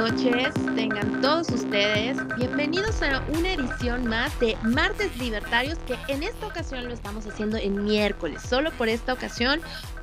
Noches, tengan todos ustedes. Bienvenidos a una edición más de Martes Libertarios que en esta ocasión lo estamos haciendo en miércoles, solo por esta ocasión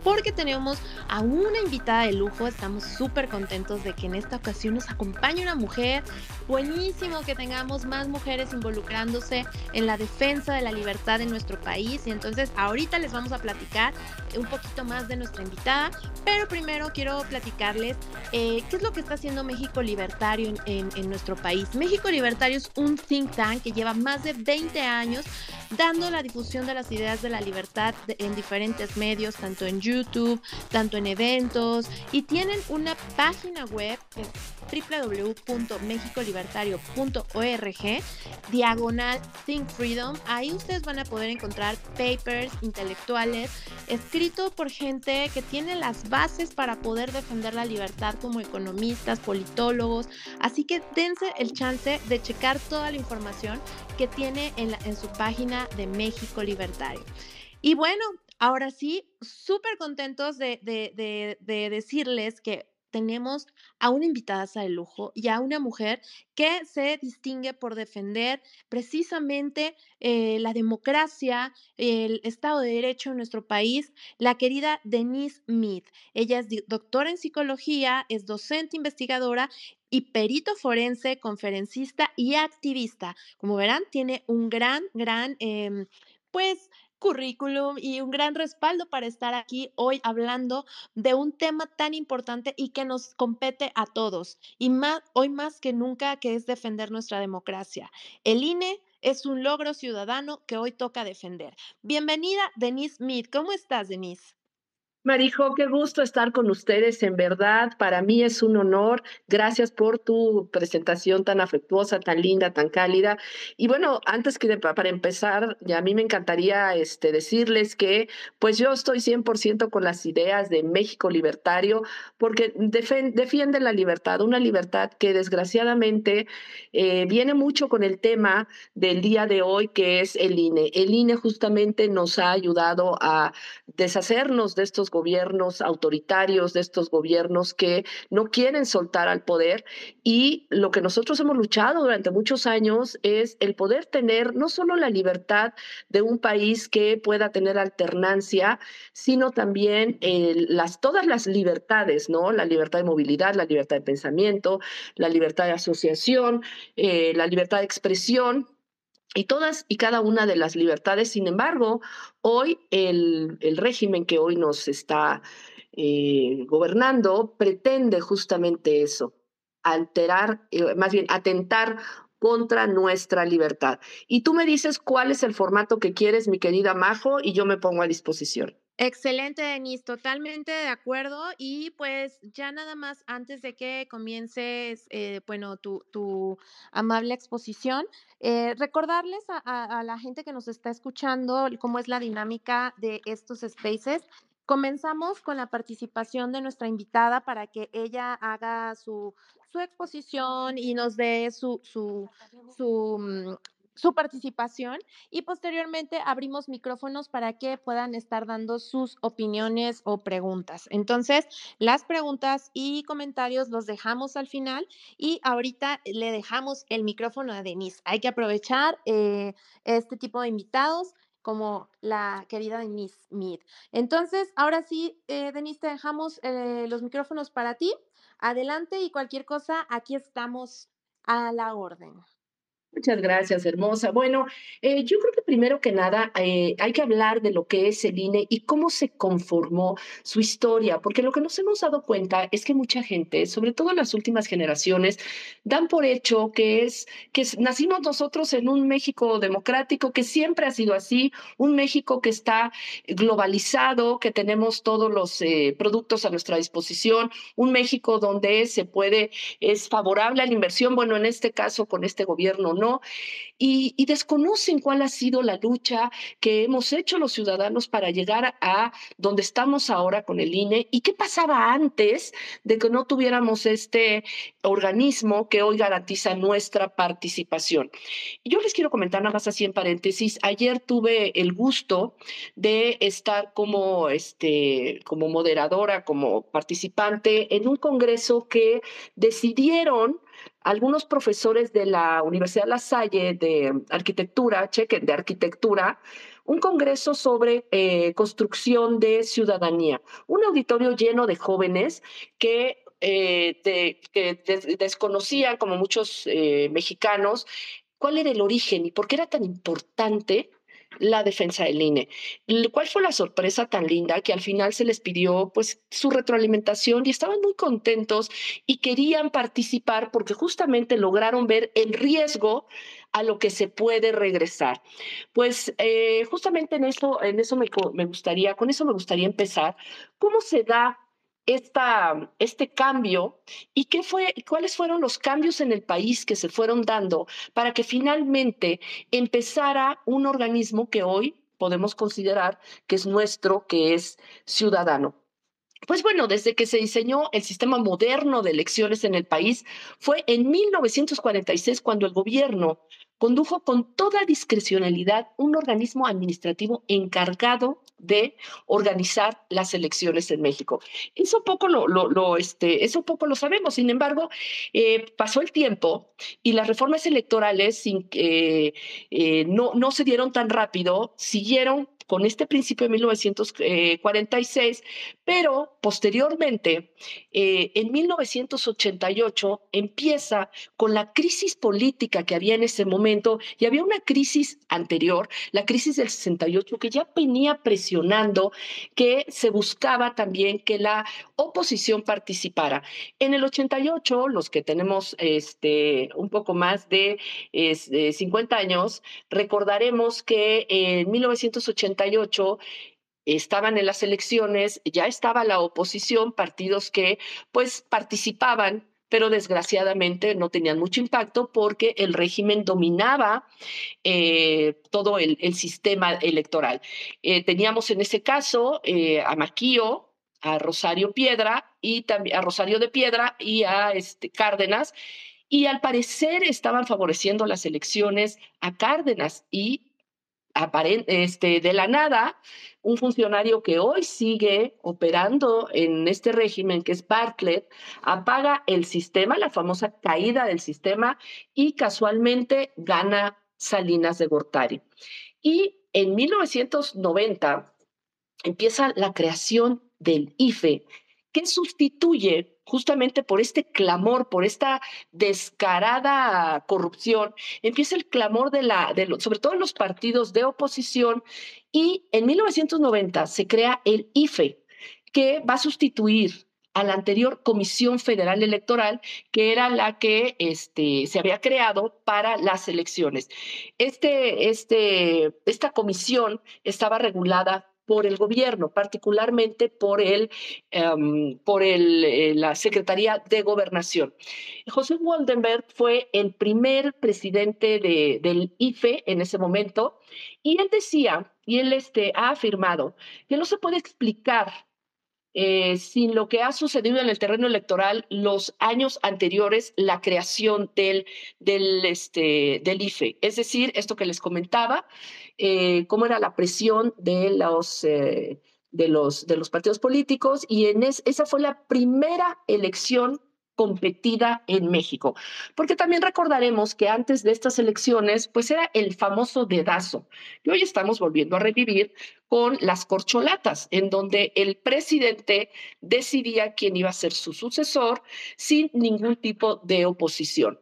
porque tenemos a una invitada de lujo. Estamos súper contentos de que en esta ocasión nos acompañe una mujer. Buenísimo que tengamos más mujeres involucrándose en la defensa de la libertad en nuestro país. Y entonces ahorita les vamos a platicar un poquito más de nuestra invitada. Pero primero quiero platicarles eh, qué es lo que está haciendo México Libertario en, en nuestro país. México Libertario es un think tank que lleva más de 20 años dando la difusión de las ideas de la libertad en diferentes medios, tanto en YouTube, tanto en eventos, y tienen una página web que es www.mexicolibertario.org, diagonal Think Freedom. Ahí ustedes van a poder encontrar papers intelectuales escritos por gente que tiene las bases para poder defender la libertad como economistas, politólogos. Así que dense el chance de checar toda la información que tiene en, en su página de México Libertario. Y bueno, ahora sí, súper contentos de, de, de, decirles que tenemos a una invitada de lujo y a una mujer que se distingue por defender precisamente eh, la democracia, el Estado de Derecho en nuestro país, la querida Denise Mead. Ella es doctora en psicología, es docente investigadora y perito forense, conferencista y activista. Como verán, tiene un gran, gran, em, pues, currículum y un gran respaldo para estar aquí hoy hablando de un tema tan importante y que nos compete a todos. Y más, hoy más que nunca, que es defender nuestra democracia. El INE es un logro ciudadano que hoy toca defender. Bienvenida, Denise Mead. ¿Cómo estás, Denise? Marijo, qué gusto estar con ustedes, en verdad, para mí es un honor. Gracias por tu presentación tan afectuosa, tan linda, tan cálida. Y bueno, antes que para empezar, ya a mí me encantaría este, decirles que pues yo estoy 100% con las ideas de México Libertario, porque defiende la libertad, una libertad que desgraciadamente eh, viene mucho con el tema del día de hoy, que es el INE. El INE justamente nos ha ayudado a deshacernos de estos gobiernos autoritarios, de estos gobiernos que no quieren soltar al poder. Y lo que nosotros hemos luchado durante muchos años es el poder tener no solo la libertad de un país que pueda tener alternancia, sino también las, todas las libertades, ¿no? La libertad de movilidad, la libertad de pensamiento, la libertad de asociación, eh, la libertad de expresión, y todas y cada una de las libertades. Sin embargo, hoy el, el régimen que hoy nos está eh, gobernando pretende justamente eso, alterar, eh, más bien atentar contra nuestra libertad. Y tú me dices cuál es el formato que quieres, mi querida Majo, y yo me pongo a disposición. Excelente, Denise, totalmente de acuerdo. Y pues ya nada más antes de que comiences, eh, bueno, tu, tu, amable exposición, eh, recordarles a, la gente que nos está escuchando cómo es la dinámica de estos spaces. Comenzamos con la participación de nuestra invitada para que ella haga su, su exposición y nos dé su, su, su mm, su participación y posteriormente abrimos micrófonos para que puedan estar dando sus opiniones o preguntas. Entonces, las preguntas y comentarios los dejamos al final y ahorita le dejamos el micrófono a Denise. Hay que aprovechar eh, este tipo de invitados como la querida Denise Mead. Entonces, ahora sí, eh, Denise, te dejamos eh, los micrófonos para ti. Adelante y cualquier cosa, aquí estamos a la orden. Muchas gracias, hermosa. Bueno, eh, yo creo que primero que nada eh, hay que hablar de lo que es el INE y cómo se conformó su historia, porque lo que nos hemos dado cuenta es que mucha gente, sobre todo en las últimas generaciones, dan por hecho que es que nacimos nosotros en un México democrático que siempre ha sido así, un México que está globalizado, que tenemos todos los eh, productos a nuestra disposición, un México donde se puede es favorable a la inversión. Bueno, en este caso con este gobierno no ¿no? Y, desconocen cuál ha sido la lucha que hemos hecho los ciudadanos para llegar a donde estamos ahora con el INE y qué pasaba antes de que no tuviéramos este organismo que hoy garantiza nuestra participación. Y yo les quiero comentar nada más así en paréntesis, ayer tuve el gusto de estar como, este, como moderadora, como participante en un congreso que decidieron algunos profesores de la Universidad La Salle de arquitectura, chequen, de arquitectura, un congreso sobre eh, construcción de ciudadanía, un auditorio lleno de jóvenes que eh, desconocían, como muchos eh, mexicanos, cuál era el origen y por qué era tan importante la defensa del INE. ¿Cuál fue la sorpresa tan linda que al final se les pidió pues su retroalimentación y estaban muy contentos y querían participar porque justamente lograron ver el riesgo a lo que se puede regresar. Pues eh, justamente en eso, en eso me, me gustaría, con eso me gustaría empezar. ¿Cómo se da esta, este cambio y qué fue, cuáles fueron los cambios en el país que se fueron dando para que finalmente empezara un organismo que hoy podemos considerar que es nuestro, que es ciudadano. Pues bueno, desde que se diseñó el sistema moderno de elecciones en el país, fue en 1946 cuando el gobierno condujo con toda discrecionalidad un organismo administrativo encargado de organizar las elecciones en México. Eso poco lo, este, eso poco lo sabemos. Sin embargo, eh, pasó el tiempo y las reformas electorales eh, no, no se dieron tan rápido, siguieron con este principio de 1946, pero posteriormente, eh, en 1988, empieza con la crisis política que había en ese momento y había una crisis anterior, la crisis del 68, que ya venía presionando que se buscaba también que la oposición participara. En el 88, los que tenemos este, un poco más de, de 50 años, recordaremos que en 1988 estaban en las elecciones, ya estaba la oposición, partidos que pues participaban pero desgraciadamente no tenían mucho impacto porque el régimen dominaba eh, todo el, sistema electoral. Eh, teníamos en ese caso eh, a Maquío, a Rosario Piedra y también a Rosario de Piedra y a este, Cárdenas, y al parecer estaban favoreciendo las elecciones a Cárdenas y este, de la nada, un funcionario que hoy sigue operando en este régimen, que es Bartlett, apaga el sistema, la famosa caída del sistema, y casualmente gana Salinas de Gortari. Y en 1990 empieza la creación del IFE, que sustituye justamente por este clamor, por esta descarada corrupción, empieza el clamor de la, de sobre todo en los partidos de oposición, y en 1990 se crea el IFE, que va a sustituir a la anterior Comisión Federal Electoral, que era la que este, se había creado para las elecciones. Este, este, esta comisión estaba regulada por el gobierno, particularmente por, el, em, por el, eh, la Secretaría de Gobernación. José Waldenberg fue el primer presidente de, del IFE en ese momento y él decía, y él este, ha afirmado, que no se puede explicar eh, sin lo que ha sucedido en el terreno electoral los años anteriores, la creación del, del, este, del IFE. Es decir, esto que les comentaba, eh, cómo era la presión de los, eh, de, los, de los partidos políticos y en esa fue la primera elección competida en México. Porque también recordaremos que antes de estas elecciones, pues era el famoso dedazo, que hoy estamos volviendo a revivir con las corcholatas, en donde el presidente decidía quién iba a ser su sucesor sin ningún tipo de oposición.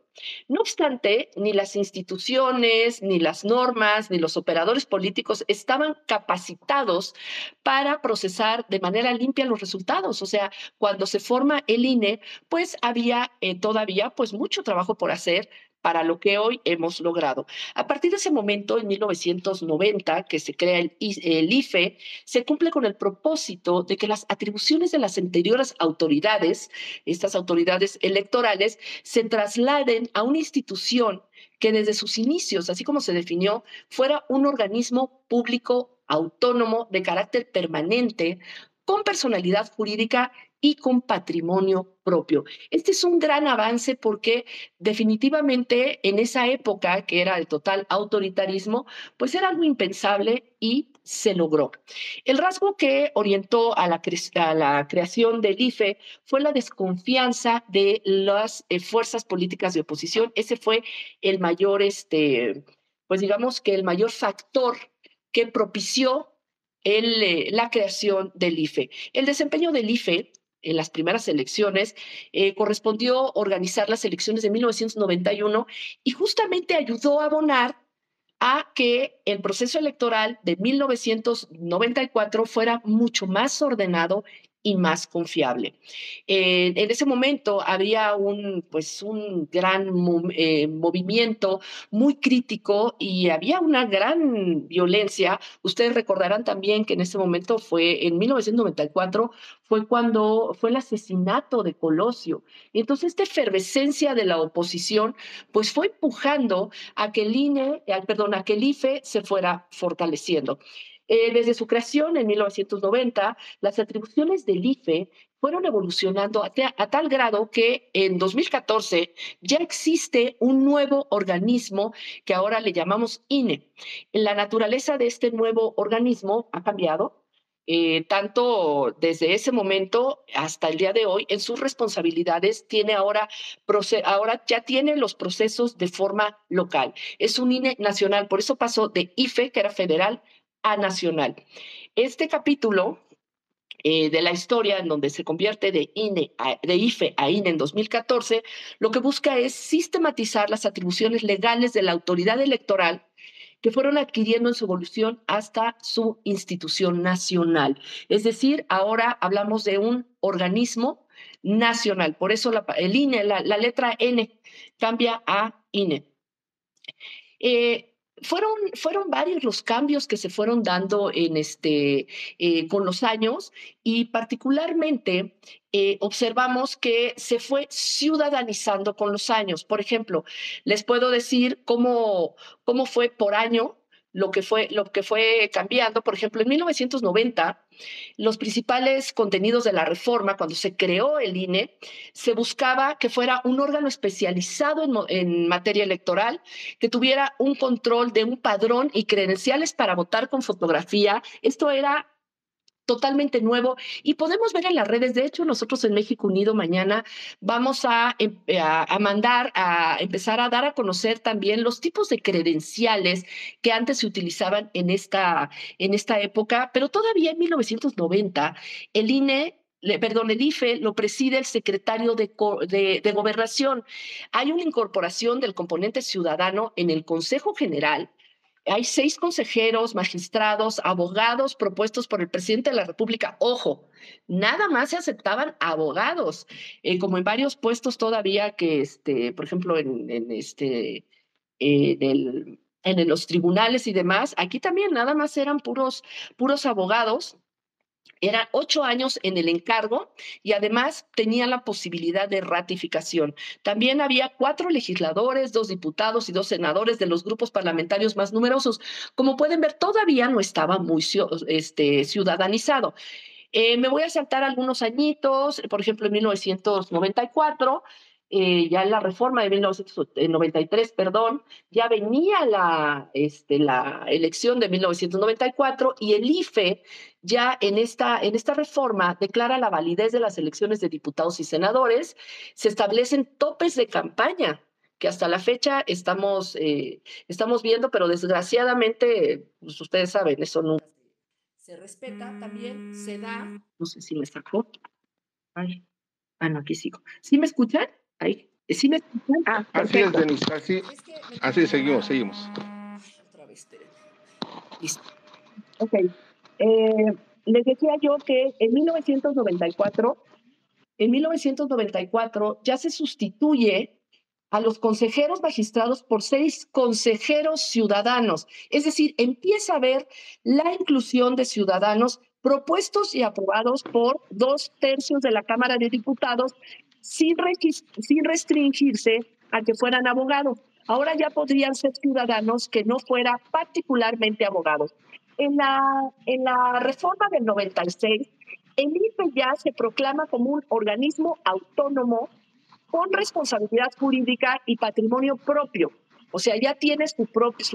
No obstante, ni las instituciones, ni las normas, ni los operadores políticos estaban capacitados para procesar de manera limpia los resultados. O sea, cuando se forma el INE, pues había eh, todavía pues mucho trabajo por hacer para lo que hoy hemos logrado. A partir de ese momento, en 1990, que se crea el, IFE, se cumple con el propósito de que las atribuciones de las anteriores autoridades, estas autoridades electorales, se trasladen a una institución que desde sus inicios, así como se definió, fuera un organismo público autónomo de carácter permanente, con personalidad jurídica y con patrimonio propio. Este es un gran avance porque definitivamente en esa época, que era el total autoritarismo, pues era algo impensable y se logró. El rasgo que orientó a la, creación del IFE fue la desconfianza de las eh, fuerzas políticas de oposición. Ese fue el mayor, este, pues digamos que el mayor factor que propició eh, la creación del IFE. El desempeño del IFE en las primeras elecciones, eh, correspondió organizar las elecciones de 1991 y justamente ayudó a abonar a que el proceso electoral de 1994 fuera mucho más ordenado y más confiable. Eh, en ese momento había un, pues, un gran eh, movimiento muy crítico y había una gran violencia. Ustedes recordarán también que en ese momento fue, en 1994, fue cuando fue el asesinato de Colosio. Entonces, esta efervescencia de la oposición, pues fue empujando a que el INE, perdón, a que el IFE se fuera fortaleciendo. Eh, desde su creación en 1990, las atribuciones del IFE fueron evolucionando a, tal grado que en 2014 ya existe un nuevo organismo que ahora le llamamos INE. La naturaleza de este nuevo organismo ha cambiado, eh, tanto desde ese momento hasta el día de hoy, en sus responsabilidades, tiene ahora, ahora ya tiene los procesos de forma local. Es un INE nacional, por eso pasó de IFE, que era federal, a nacional. Este capítulo eh, de la historia en donde se convierte de, INE de IFE a INE en 2014, lo que busca es sistematizar las atribuciones legales de la autoridad electoral que fueron adquiriendo en su evolución hasta su institución nacional. Es decir, ahora hablamos de un organismo nacional. Por eso el INE, la, letra N cambia a INE. Eh, fueron, fueron varios los cambios que se fueron dando en este, eh, con los años y particularmente eh, observamos que se fue ciudadanizando con los años. Por ejemplo, les puedo decir cómo, cómo fue por año lo que fue, lo que fue cambiando. Por ejemplo, en 1990, los principales contenidos de la reforma, cuando se creó el INE, se buscaba que fuera un órgano especializado en, en materia electoral, que tuviera un control de un padrón y credenciales para votar con fotografía. Esto era totalmente nuevo y podemos ver en las redes, de hecho nosotros en México Unido mañana vamos a, em, a, mandar, a empezar a dar a conocer también los tipos de credenciales que antes se utilizaban en esta, en esta época, pero todavía en 1990 el INE perdón, el IFE lo preside el secretario de, de, de, Gobernación. Hay una incorporación del componente ciudadano en el Consejo General hay seis consejeros, magistrados, abogados propuestos por el presidente de la República. Ojo, nada más se aceptaban abogados, eh, como en varios puestos todavía que, este, por ejemplo, en, este, en los tribunales y demás. Aquí también nada más eran puros, puros abogados eran ocho años en el encargo y además tenía la posibilidad de ratificación. También había cuatro legisladores, dos diputados y dos senadores de los grupos parlamentarios más numerosos. Como pueden ver, todavía no estaba muy este, ciudadanizado. Eh, me voy a saltar algunos añitos, por ejemplo, en 1994 eh, ya en la reforma de 1993, perdón, ya venía la, este, la elección de 1994 y el IFE ya en esta, en esta reforma declara la validez de las elecciones de diputados y senadores, se establecen topes de campaña que hasta la fecha estamos, eh, estamos viendo, pero desgraciadamente, pues ustedes saben, eso no se respeta, también se da, no sé si me sacó. Ay, ah, no, aquí sigo. ¿Sí me escuchan? Ahí. ¿Sí me ah, así es, Denise, así, así seguimos, seguimos. Otra vez, Listo. Ok. Eh, les decía yo que en 1994, en 1994 ya se sustituye a los consejeros magistrados por seis consejeros ciudadanos. Es decir, empieza a ver la inclusión de ciudadanos propuestos y aprobados por dos tercios de la Cámara de Diputados sin, sin restringirse a que fueran abogados. Ahora ya podrían ser ciudadanos que no fueran particularmente abogados. En la, en la reforma del 96, el IFE ya se proclama como un organismo autónomo con responsabilidad jurídica y patrimonio propio. O sea, ya tiene sus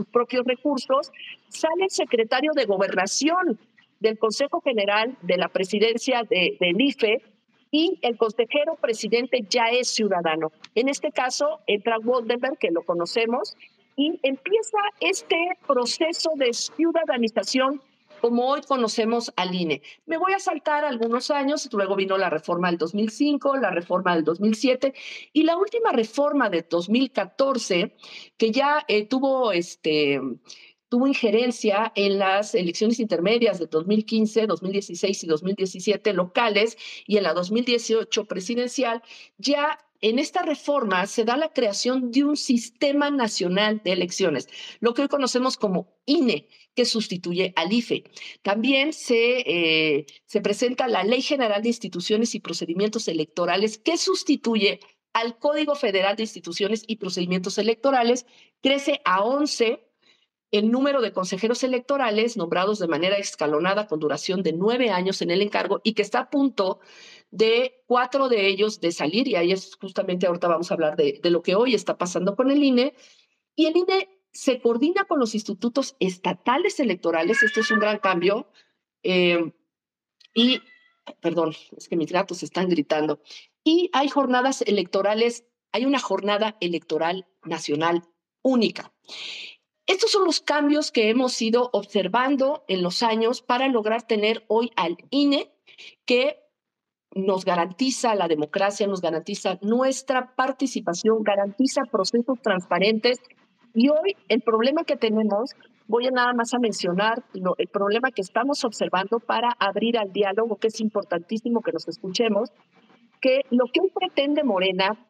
propios recursos. Sale el secretario de Gobernación del Consejo General de la Presidencia de, del IFE y el consejero presidente ya es ciudadano. En este caso, entra Woldenberg, que lo conocemos, y empieza este proceso de ciudadanización como hoy conocemos al INE. Me voy a saltar algunos años, luego vino la reforma del 2005, la reforma del 2007 y la última reforma de 2014 que ya eh, tuvo este tuvo injerencia en las elecciones intermedias de 2015, 2016 y 2017 locales y en la 2018 presidencial, ya en esta reforma se da la creación de un sistema nacional de elecciones, lo que hoy conocemos como INE, que sustituye al IFE. También se, eh, se presenta la Ley General de Instituciones y Procedimientos Electorales, que sustituye al Código Federal de Instituciones y Procedimientos Electorales, crece a 11 el número de consejeros electorales nombrados de manera escalonada con duración de nueve años en el encargo y que está a punto de cuatro de ellos de salir, y ahí es justamente ahorita vamos a hablar de, lo que hoy está pasando con el INE, y el INE se coordina con los institutos estatales electorales, esto es un gran cambio, eh, y, perdón, es que mis gatos están gritando, y hay jornadas electorales, hay una jornada electoral nacional única. Estos son los cambios que hemos ido observando en los años para lograr tener hoy al INE que nos garantiza la democracia, nos garantiza nuestra participación, garantiza procesos transparentes. Y hoy el problema que tenemos, voy a nada más a mencionar el problema que estamos observando para abrir al diálogo, que es importantísimo que nos escuchemos, que lo que hoy pretende Morena,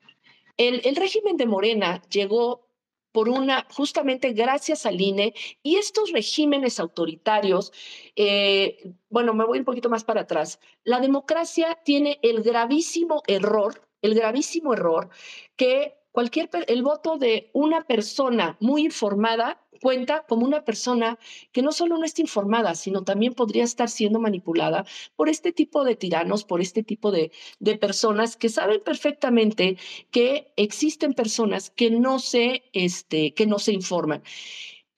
el, el régimen de Morena llegó por una, justamente gracias al INE y estos regímenes autoritarios, eh, bueno, me voy un poquito más para atrás, la democracia tiene el gravísimo error, el gravísimo error que cualquier, el voto de una persona muy informada cuenta como una persona que no solo no está informada, sino también podría estar siendo manipulada por este tipo de tiranos, por este tipo de, de personas que saben perfectamente que existen personas que no se, este, que no se informan.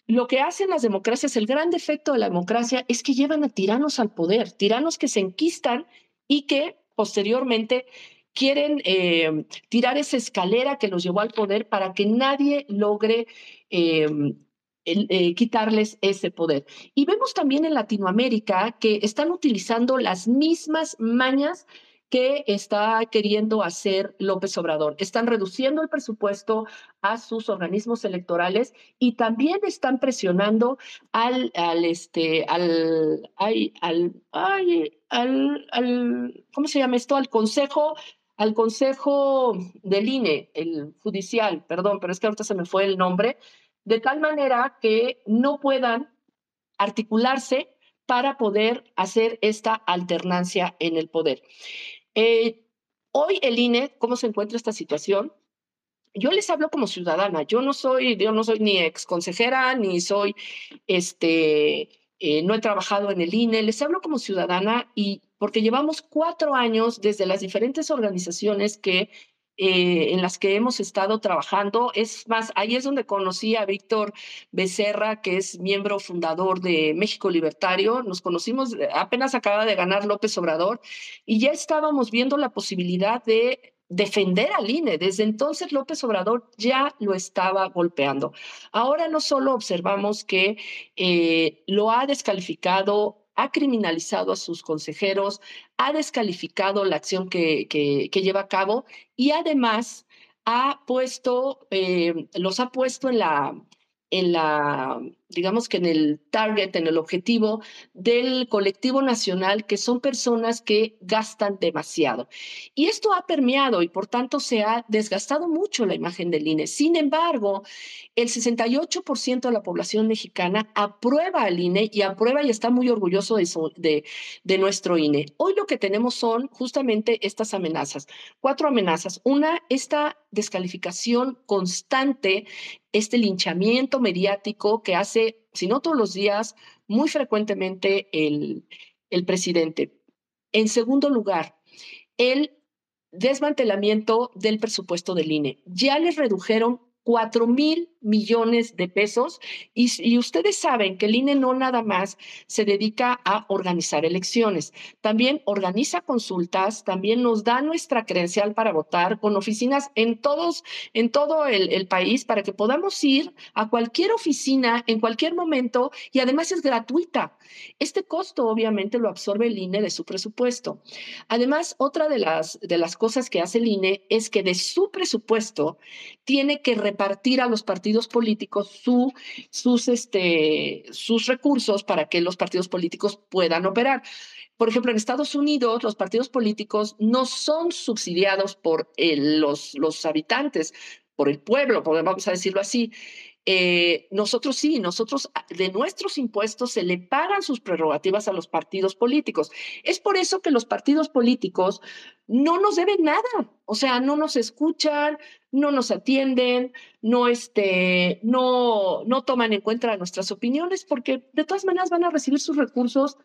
Lo que hacen las democracias, el gran defecto de la democracia es que llevan a tiranos al poder, tiranos que se enquistan y que posteriormente quieren eh, tirar esa escalera que los llevó al poder para que nadie logre eh, eh, quitarles ese poder. Y vemos también en Latinoamérica que están utilizando las mismas mañas que está queriendo hacer López Obrador. Están reduciendo el presupuesto a sus organismos electorales y también están presionando al, al este, al, al, al, ¿cómo se llama esto? Al Consejo al Consejo del INE, el judicial, perdón, pero es que ahorita se me fue el nombre, de tal manera que no puedan articularse para poder hacer esta alternancia en el poder. Eh, hoy el INE, ¿cómo se encuentra esta situación? Yo les hablo como ciudadana, yo no soy, yo no soy ni ex consejera, ni soy, este, eh, no he trabajado en el INE, les hablo como ciudadana y porque llevamos cuatro años desde las diferentes organizaciones que eh, en las que hemos estado trabajando. Es más, ahí es donde conocí a Víctor Becerra, que es miembro fundador de México Libertario. Nos conocimos, eh, apenas acaba de ganar López Obrador, y ya estábamos viendo la posibilidad de defender al INE. Desde entonces López Obrador ya lo estaba golpeando. Ahora no solo observamos que eh, lo ha descalificado ha criminalizado a sus consejeros, ha descalificado la acción que, lleva a cabo y además ha puesto, eh, los ha puesto en la, en la digamos que en el target, en el objetivo del colectivo nacional, que son personas que gastan demasiado. Y esto ha permeado y por tanto se ha desgastado mucho la imagen del INE. Sin embargo, el 68% de la población mexicana aprueba al INE y aprueba y está muy orgulloso de, de nuestro INE. Hoy lo que tenemos son justamente estas amenazas, cuatro amenazas. Una, esta descalificación constante este linchamiento mediático que hace, si no todos los días, muy frecuentemente el, el presidente. En segundo lugar, el desmantelamiento del presupuesto del INE. Ya les redujeron 4 mil millones de pesos y, ustedes saben que el INE no nada más se dedica a organizar elecciones, también organiza consultas, también nos da nuestra credencial para votar con oficinas en todos, en todo el, el país para que podamos ir a cualquier oficina en cualquier momento y además es gratuita. Este costo obviamente lo absorbe el INE de su presupuesto. Además, otra de las, de las cosas que hace el INE es que de su presupuesto tiene que repartir a los partidos políticos su, sus, este, sus recursos para que los partidos políticos puedan operar. Por ejemplo, en Estados Unidos los partidos políticos no son subsidiados por los, los habitantes, por el pueblo, vamos a decirlo así. Eh, nosotros sí, nosotros ah, de nuestros impuestos se le pagan sus prerrogativas a los partidos políticos. Es por eso que los partidos políticos no nos deben nada, o sea, no nos escuchan, no nos atienden, no, este, no, no toman en cuenta nuestras opiniones, porque de todas maneras van a recibir sus recursos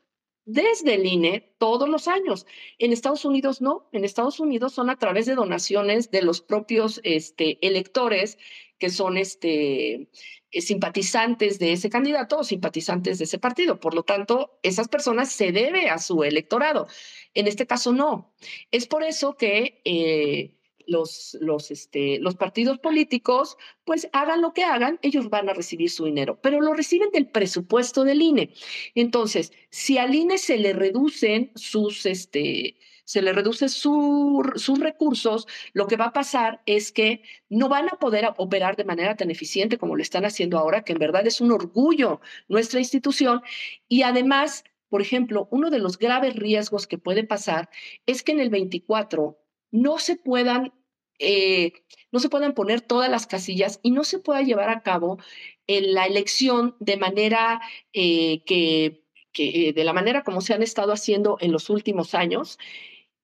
desde el INE todos los años. En Estados Unidos no, en Estados Unidos son a través de donaciones de los propios este, electores que son este, eh, simpatizantes de ese candidato o simpatizantes de ese partido. Por lo tanto, esas personas se debe a su electorado. En este caso no. Es por eso que... Eh, los, los, este, los partidos políticos, pues hagan lo que hagan, ellos van a recibir su dinero, pero lo reciben del presupuesto del INE. Entonces, si al INE se le reducen sus, este, se le reduce sus recursos, lo que va a pasar es que no van a poder operar de manera tan eficiente como lo están haciendo ahora, que en verdad es un orgullo nuestra institución. Y además, por ejemplo, uno de los graves riesgos que puede pasar es que en el 24 no se puedan eh, no se puedan poner todas las casillas y no se pueda llevar a cabo la elección de manera eh, que, que, de la manera como se han estado haciendo en los últimos años,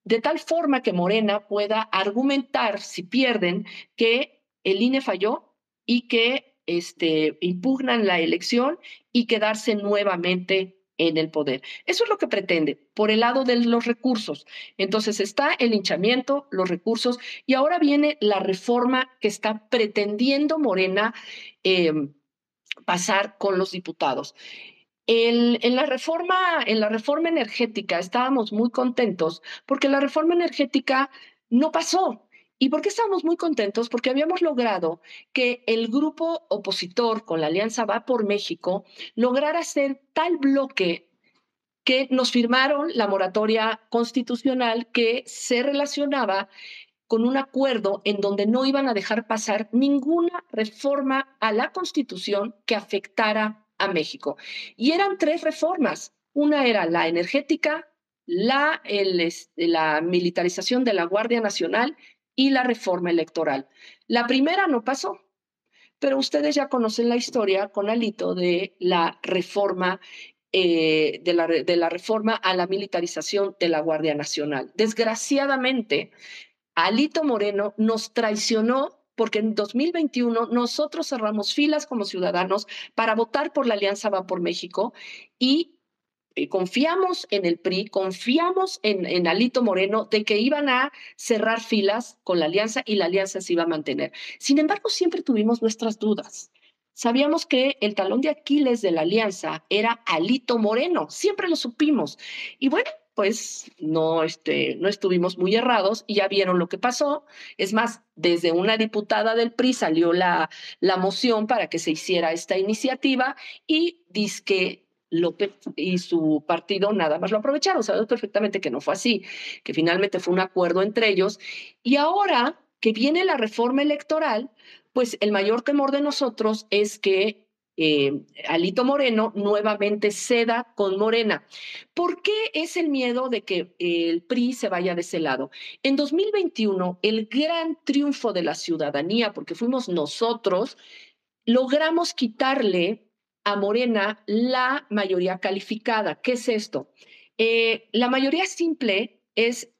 de tal forma que Morena pueda argumentar, si pierden, que el INE falló y que este, impugnan la elección y quedarse nuevamente en el poder. Eso es lo que pretende, por el lado de los recursos. Entonces está el hinchamiento, los recursos, y ahora viene la reforma que está pretendiendo Morena em, pasar con los diputados en, la reforma, en la reforma energética estábamos muy contentos porque la reforma energética no pasó. ¿Y por qué estábamos muy contentos? Porque habíamos logrado que el grupo opositor con la Alianza Va por México lograra hacer tal bloque que nos firmaron la moratoria constitucional que se relacionaba con un acuerdo en donde no iban a dejar pasar ninguna reforma a la constitución que afectara a México. Y eran tres reformas. Una era la energética, la, la militarización de la Guardia Nacional y la reforma electoral. La primera no pasó, pero ustedes ya conocen la historia con Alito de la reforma eh, de, la, de la reforma a la militarización de la Guardia Nacional. Desgraciadamente, Alito Moreno nos traicionó porque en 2021 nosotros cerramos filas como ciudadanos para votar por la Alianza Va por México y eh, confiamos en el PRI, confiamos en, en, Alito Moreno de que iban a cerrar filas con la alianza y la alianza se iba a mantener. Sin embargo, siempre tuvimos nuestras dudas. Sabíamos que el talón de Aquiles de la alianza era Alito Moreno, siempre lo supimos. Y bueno, pues no, este, no estuvimos muy errados y ya vieron lo que pasó. Es más, desde una diputada del PRI salió la, la moción para que se hiciera esta iniciativa y que López y su partido nada más lo aprovecharon. Sabemos perfectamente que no fue así, que finalmente fue un acuerdo entre ellos. Y ahora que viene la reforma electoral, pues el mayor temor de nosotros es que eh, Alito Moreno nuevamente ceda con Morena. ¿Por qué es el miedo de que el PRI se vaya de ese lado? En 2021, el gran triunfo de la ciudadanía, porque fuimos nosotros, logramos quitarle a Morena la mayoría calificada. ¿Qué es esto? Eh, la mayoría simple es,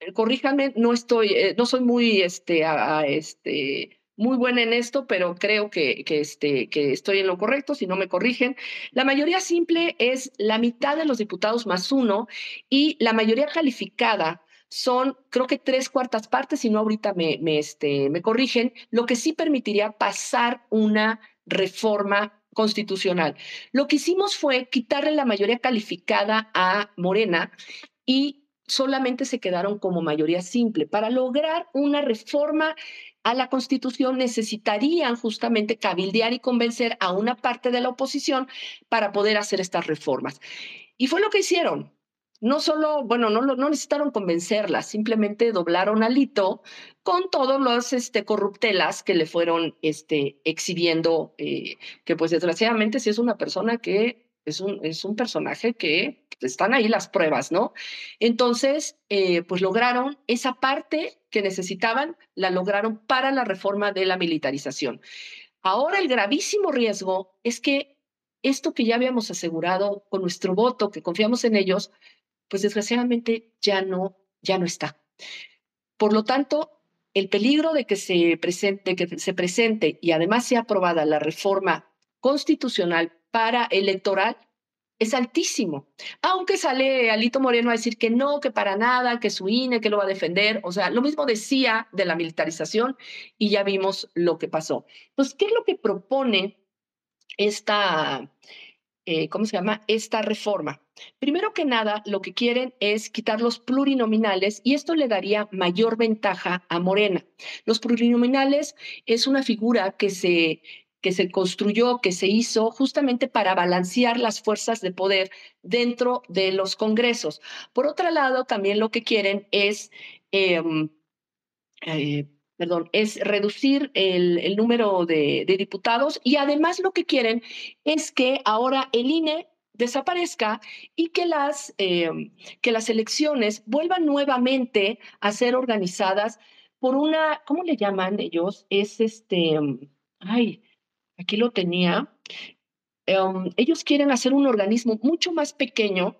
eh, corríjanme, no estoy, no soy muy, este, este, muy buena en esto, pero creo que, que, este, que estoy en lo correcto, si no me corrigen. La mayoría simple es la mitad de los diputados más uno y la mayoría calificada son, creo que tres cuartas partes, si no ahorita me, me, este, me corrigen, lo que sí permitiría pasar una reforma constitucional. Lo que hicimos fue quitarle la mayoría calificada a Morena y solamente se quedaron como mayoría simple para lograr una reforma a la Constitución necesitarían justamente cabildear y convencer a una parte de la oposición para poder hacer estas reformas. Y fue lo que hicieron. No solo, bueno, no, no necesitaron convencerla, simplemente doblaron alito con todos los este, corruptelas que le fueron este, exhibiendo, eh, que pues desgraciadamente si es una persona que es un, es un personaje que están ahí las pruebas, ¿no? Entonces, eh, pues lograron esa parte que necesitaban, la lograron para la reforma de la militarización. Ahora el gravísimo riesgo es que esto que ya habíamos asegurado con nuestro voto, que confiamos en ellos, pues desgraciadamente ya no, ya no está. Por lo tanto, el peligro de que se presente, que se presente y además sea aprobada la reforma constitucional para electoral es altísimo. Aunque sale Alito Moreno a decir que no, que para nada, que su INE, que lo va a defender. O sea, lo mismo decía de la militarización y ya vimos lo que pasó. Entonces, ¿qué es lo que propone esta, eh, ¿cómo se llama? Esta reforma. Primero que nada, lo que quieren es quitar los plurinominales y esto le daría mayor ventaja a Morena. Los plurinominales es una figura que se que se construyó, que se hizo justamente para balancear las fuerzas de poder dentro de los congresos. Por otro lado, también lo que quieren es, em, eh, perdón, es reducir el, número de, diputados y además lo que quieren es que ahora el INE desaparezca y que las, em, que las elecciones vuelvan nuevamente a ser organizadas por una, ¿cómo le llaman ellos? Es este, ay, aquí lo tenía, em, ellos quieren hacer un organismo mucho más pequeño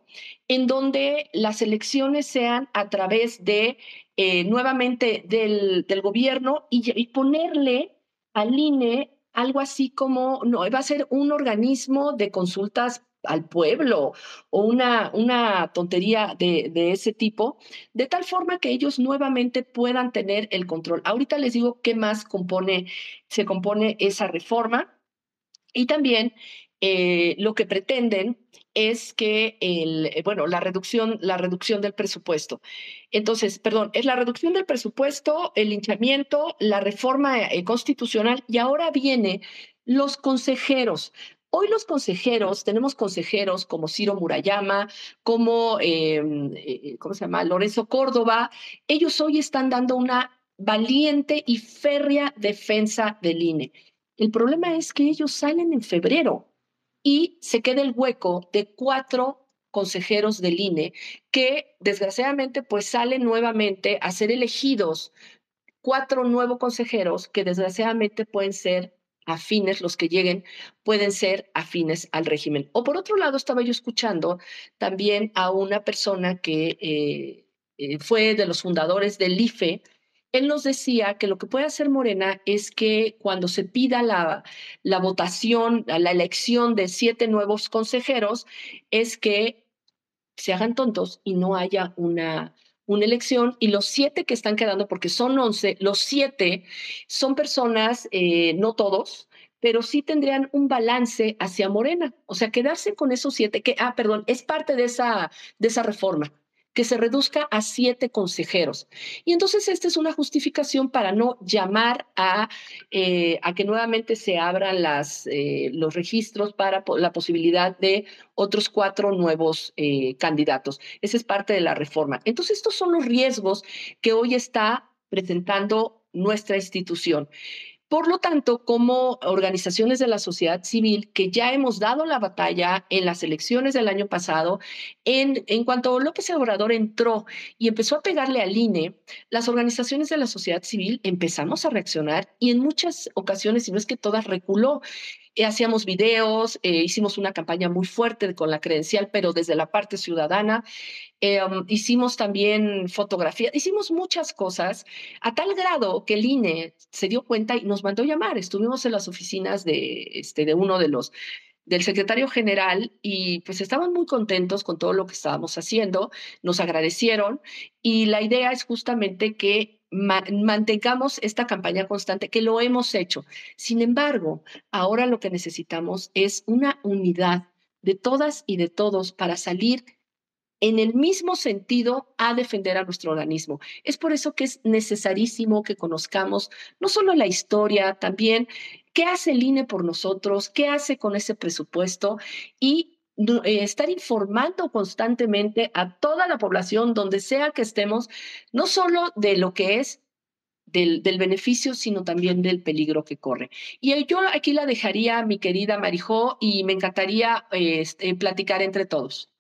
en donde las elecciones sean a través de, eh, nuevamente, del, del gobierno y, y, ponerle al INE algo así como, no, va a ser un organismo de consultas al pueblo o una, una tontería de, de, ese tipo, de tal forma que ellos nuevamente puedan tener el control. Ahorita les digo qué más compone, se compone esa reforma y también eh, lo que pretenden es que el, eh, bueno, la reducción, la reducción del presupuesto. Entonces, perdón, es la reducción del presupuesto, el linchamiento, la reforma eh, constitucional y ahora viene los consejeros. Hoy los consejeros, tenemos consejeros como Ciro Murayama, como, em, eh, ¿cómo se llama? Lorenzo Córdoba. Ellos hoy están dando una valiente y férrea defensa del INE. El problema es que ellos salen en febrero y se queda el hueco de cuatro consejeros del INE que desgraciadamente pues salen nuevamente a ser elegidos cuatro nuevos consejeros que desgraciadamente pueden ser afines, los que lleguen pueden ser afines al régimen. O por otro lado, estaba yo escuchando también a una persona que eh, eh, fue de los fundadores del IFE. Él nos decía que lo que puede hacer Morena es que cuando se pida la, la votación, la elección de siete nuevos consejeros, es que se hagan tontos y no haya una, una elección y los siete que están quedando, porque son once, los siete son personas, eh, no todos, pero sí tendrían un balance hacia Morena. O sea, quedarse con esos siete, que, ah, perdón, es parte de esa, de esa reforma que se reduzca a siete consejeros. Y entonces esta es una justificación para no llamar a, eh, a que nuevamente se abran las, eh, los registros para la posibilidad de otros cuatro nuevos eh, candidatos. Esa es parte de la reforma. Entonces estos son los riesgos que hoy está presentando nuestra institución. Por lo tanto, como organizaciones de la sociedad civil que ya hemos dado la batalla en las elecciones del año pasado, en, en cuanto López Obrador entró y empezó a pegarle al INE, las organizaciones de la sociedad civil empezamos a reaccionar y en muchas ocasiones, si no es que todas, reculó. Eh, hacíamos videos, eh, hicimos una campaña muy fuerte con la credencial, pero desde la parte ciudadana. Eh, um, hicimos también fotografía, hicimos muchas cosas a tal grado que el INE se dio cuenta y nos mandó llamar. Estuvimos en las oficinas de, este, de uno de los del secretario general y pues estaban muy contentos con todo lo que estábamos haciendo, nos agradecieron y la idea es justamente que mantengamos esta campaña constante, que lo hemos hecho. Sin embargo, ahora lo que necesitamos es una unidad de todas y de todos para salir en el mismo sentido a defender a nuestro organismo. Es por eso que es necesarísimo que conozcamos no solo la historia, también qué hace el INE por nosotros, qué hace con ese presupuesto y eh, estar informando constantemente a toda la población, donde sea que estemos, no solo de lo que es del, beneficio, sino también del peligro que corre. Y yo aquí la dejaría, mi querida Marijó, y me encantaría este, platicar entre todos.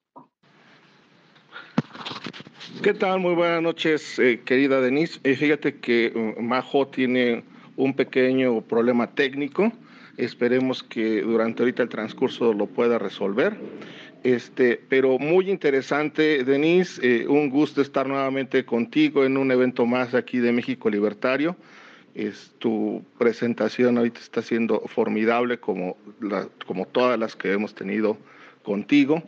¿Qué tal? Muy buenas noches, eh, querida Denise. Eh, fíjate que uh, Majo tiene un pequeño problema técnico. Esperemos que durante ahorita el transcurso lo pueda resolver. Este, pero muy interesante, Denise. Eh, un gusto estar nuevamente contigo en un evento más aquí de México Libertario. Es, tu presentación ahorita está siendo formidable como, como todas las que hemos tenido contigo.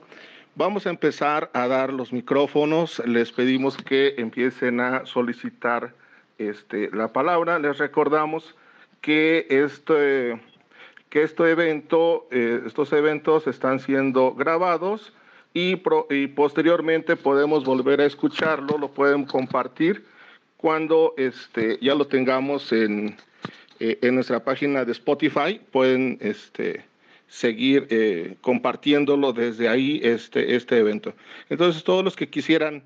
Vamos a empezar a dar los micrófonos. Les pedimos que empiecen a solicitar este, la palabra. Les recordamos que este, que este evento, eh, estos eventos están siendo grabados y, posteriormente podemos volver a escucharlo, lo pueden compartir cuando este, ya lo tengamos en, eh, en nuestra página de Spotify, pueden este, seguir eh, compartiéndolo desde ahí este, este evento. Entonces, todos los que quisieran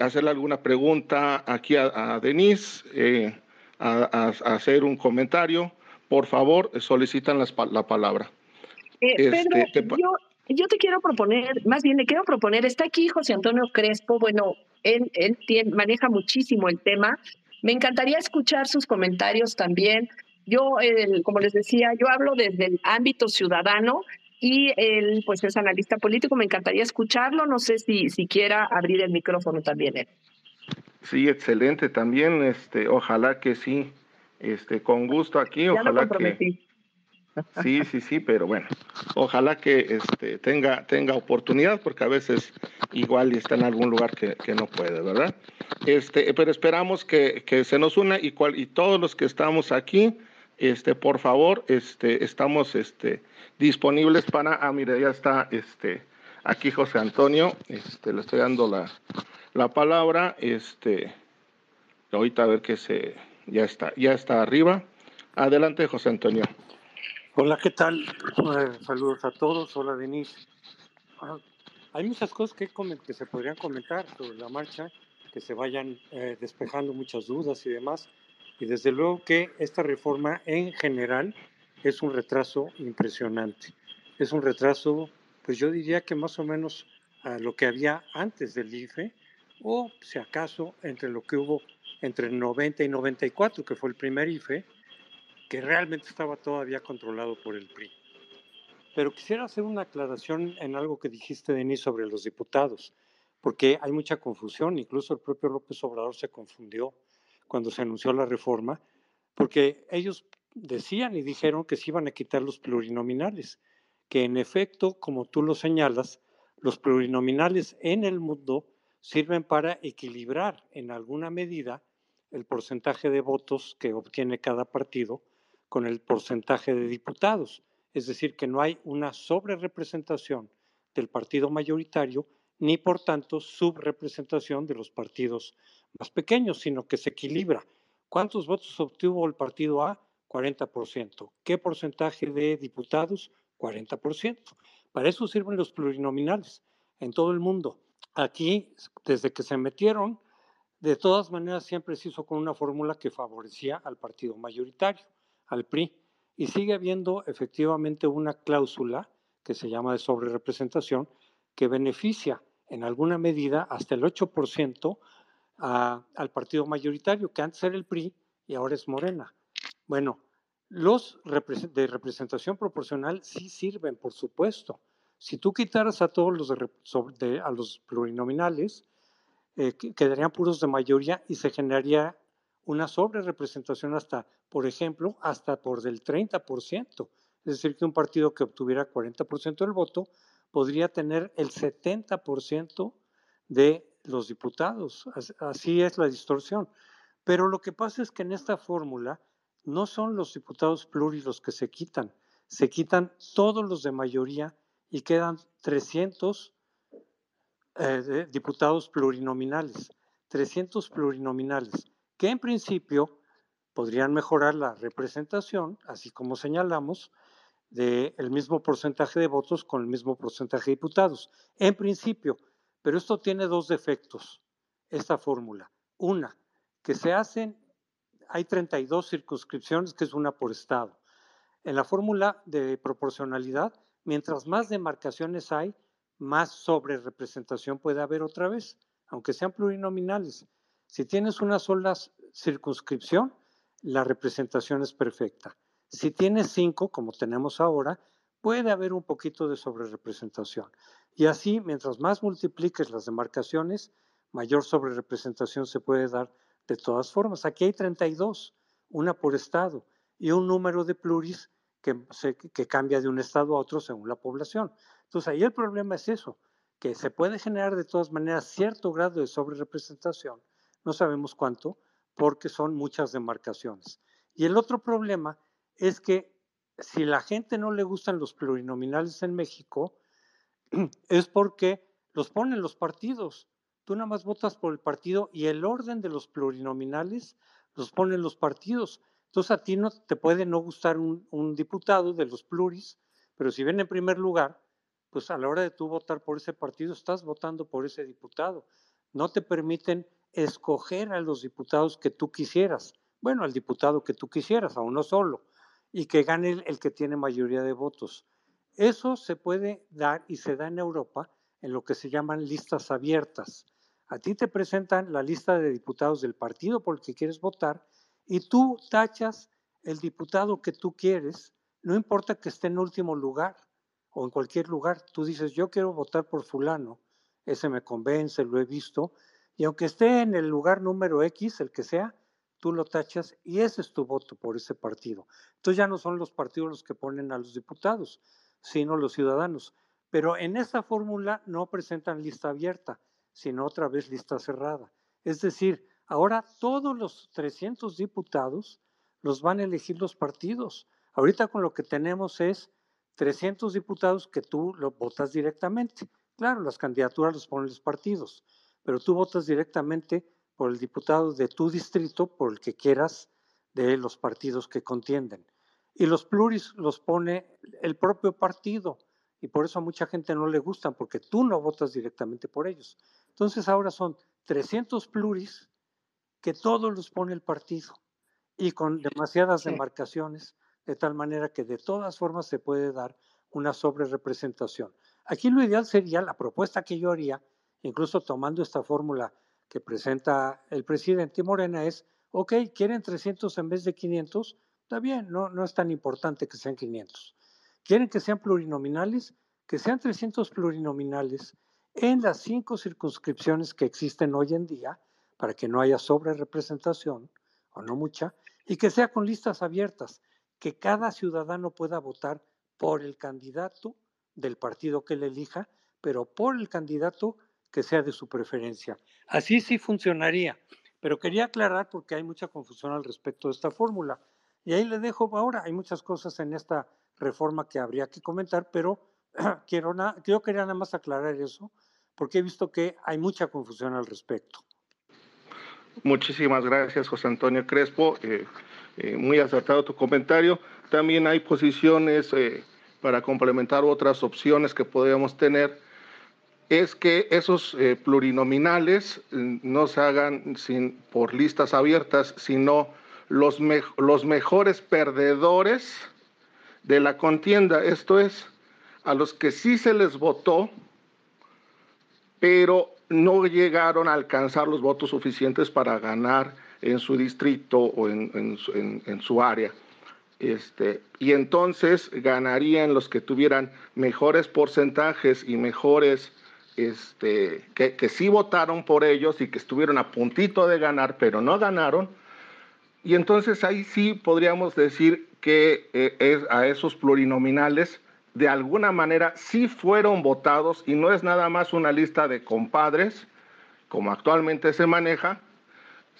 hacerle alguna pregunta aquí a, Denise, a hacer un comentario, por favor, solicitan la palabra. Eh, este, yo, te quiero proponer, más bien le quiero proponer, está aquí José Antonio Crespo, bueno, él, él maneja muchísimo el tema. Me encantaría escuchar sus comentarios también. Yo, como les decía, yo hablo desde el ámbito ciudadano y él, pues, es analista político. Me encantaría escucharlo. No sé si, si quiera abrir el micrófono también él. Sí, excelente. También, este, ojalá que sí. Este, con gusto aquí, ojalá que. Sí, sí, sí, pero bueno, ojalá que este, tenga, tenga oportunidad, porque a veces igual está en algún lugar que, que no puede, ¿verdad? Este, pero esperamos que, que se nos una y, cual, y todos los que estamos aquí, este, por favor, este, estamos este, disponibles para, ah, mire, ya está este, aquí José Antonio, este, le estoy dando la, la palabra, este, ahorita a ver qué se ya está, ya está arriba. Adelante, José Antonio. Hola, ¿qué tal? saludos a todos. Hola, Denise. Ah, hay muchas cosas que, que, se podrían comentar sobre la marcha, que se vayan eh, despejando muchas dudas y demás. Y desde luego que esta reforma en general es un retraso impresionante. Es un retraso, pues yo diría que más o menos a lo que había antes del IFE, o si acaso entre lo que hubo entre el 90 y 94, que fue el primer IFE, que realmente estaba todavía controlado por el PRI. Pero quisiera hacer una aclaración en algo que dijiste, Denis, sobre los diputados, porque hay mucha confusión, incluso el propio López Obrador se confundió cuando se anunció la reforma, porque ellos decían y dijeron que se iban a quitar los plurinominales, que en efecto, como tú lo señalas, los plurinominales en el mundo sirven para equilibrar en alguna medida el porcentaje de votos que obtiene cada partido con el porcentaje de diputados. Es decir, que no hay una sobrerepresentación del partido mayoritario ni por tanto subrepresentación de los partidos más pequeños, sino que se equilibra. ¿Cuántos votos obtuvo el partido A? 40%. ¿Qué porcentaje de diputados? 40%. Para eso sirven los plurinominales en todo el mundo. Aquí, desde que se metieron, de todas maneras siempre se hizo con una fórmula que favorecía al partido mayoritario. al PRI. Y sigue habiendo efectivamente una cláusula que se llama de sobrerepresentación que beneficia en alguna medida hasta el 8% al partido mayoritario, que antes era el PRI y ahora es Morena. Bueno, los de representación proporcional sí sirven, por supuesto. Si tú quitaras a todos los de, a los plurinominales, eh, quedarían puros de mayoría y se generaría una sobrerepresentación hasta, por ejemplo, hasta por del 30%. Es decir, que un partido que obtuviera 40% del voto podría tener el 70% de los diputados. Así es la distorsión. Pero lo que pasa es que en esta fórmula no son los diputados pluris los que se quitan, se quitan todos los de mayoría y quedan 300 eh, diputados plurinominales, 300 plurinominales, que en principio podrían mejorar la representación, así como señalamos, del mismo porcentaje de votos con el mismo porcentaje de diputados. En principio, pero esto tiene dos defectos, esta fórmula. Una, que se hacen, hay 32 circunscripciones, que es una por estado. En la fórmula de proporcionalidad, mientras más demarcaciones hay, más sobre representación puede haber otra vez, aunque sean plurinominales. Si tienes una sola circunscripción, la representación es perfecta. Si tienes cinco, como tenemos ahora, puede haber un poquito de sobrerepresentación. Y así, mientras más multipliques las demarcaciones, mayor sobrerepresentación se puede dar de todas formas. Aquí hay 32, una por estado, y un número de pluris que, cambia de un estado a otro según la población. Entonces ahí el problema es eso, que se puede generar de todas maneras cierto grado de sobrerepresentación, no sabemos cuánto, porque son muchas demarcaciones. Y el otro problema es que si la gente no le gustan los plurinominales en México, es porque los ponen los partidos. Tú nada más votas por el partido y el orden de los plurinominales los ponen los partidos. Entonces a ti no te puede no gustar un, diputado de los pluris, pero si ven en primer lugar, pues a la hora de tú votar por ese partido, estás votando por ese diputado. No te permiten escoger a los diputados que tú quisieras. Bueno, al diputado que tú quisieras, a uno solo y que gane el, que tiene mayoría de votos. Eso se puede dar y se da en Europa en lo que se llaman listas abiertas. A ti te presentan la lista de diputados del partido por el que quieres votar y tú tachas el diputado que tú quieres, no importa que esté en último lugar o en cualquier lugar, tú dices, yo quiero votar por fulano, ese me convence, lo he visto, y aunque esté en el lugar número X, el que sea, tú lo tachas y ese es tu voto por ese partido. Entonces ya no son los partidos los que ponen a los diputados, sino los ciudadanos. Pero en esa fórmula no presentan lista abierta, sino otra vez lista cerrada. Es decir, ahora todos los 300 diputados los van a elegir los partidos. Ahorita con lo que tenemos es 300 diputados que tú lo votas directamente. Claro, las candidaturas los ponen los partidos, pero tú votas directamente por el diputado de tu distrito, por el que quieras, de los partidos que contienden. Y los pluris los pone el propio partido, y por eso a mucha gente no le gustan, porque tú no votas directamente por ellos. Entonces ahora son 300 pluris que todos los pone el partido, y con demasiadas demarcaciones, de tal manera que de todas formas se puede dar una sobrerepresentación. Aquí lo ideal sería, la propuesta que yo haría, incluso tomando esta fórmula que presenta el presidente Morena es, ok, quieren 300 en vez de 500, está bien, no, no es tan importante que sean 500. Quieren que sean plurinominales, que sean 300 plurinominales en las cinco circunscripciones que existen hoy en día, para que no haya sobrerepresentación, o no mucha, y que sea con listas abiertas, que cada ciudadano pueda votar por el candidato del partido que le elija, pero por el candidato que sea de su preferencia. Así sí funcionaría, pero quería aclarar porque hay mucha confusión al respecto de esta fórmula. Y ahí le dejo ahora, hay muchas cosas en esta reforma que habría que comentar, pero quiero yo quería nada más aclarar eso, porque he visto que hay mucha confusión al respecto. Muchísimas gracias, José Antonio Crespo. Eh, eh, muy acertado tu comentario. También hay posiciones eh, para complementar otras opciones que podríamos tener es que esos eh, plurinominales mm, no se hagan sin, por listas abiertas, sino los, los mejores perdedores de la contienda, esto es, a los que sí se les votó, pero no llegaron a alcanzar los votos suficientes para ganar en su distrito o en, su área. Este, y entonces ganarían los que tuvieran mejores porcentajes y mejores, este, que, sí votaron por ellos y que estuvieron a puntito de ganar, pero no ganaron. Y entonces ahí sí podríamos decir que eh, es a esos plurinominales de alguna manera sí fueron votados y no es nada más una lista de compadres, como actualmente se maneja,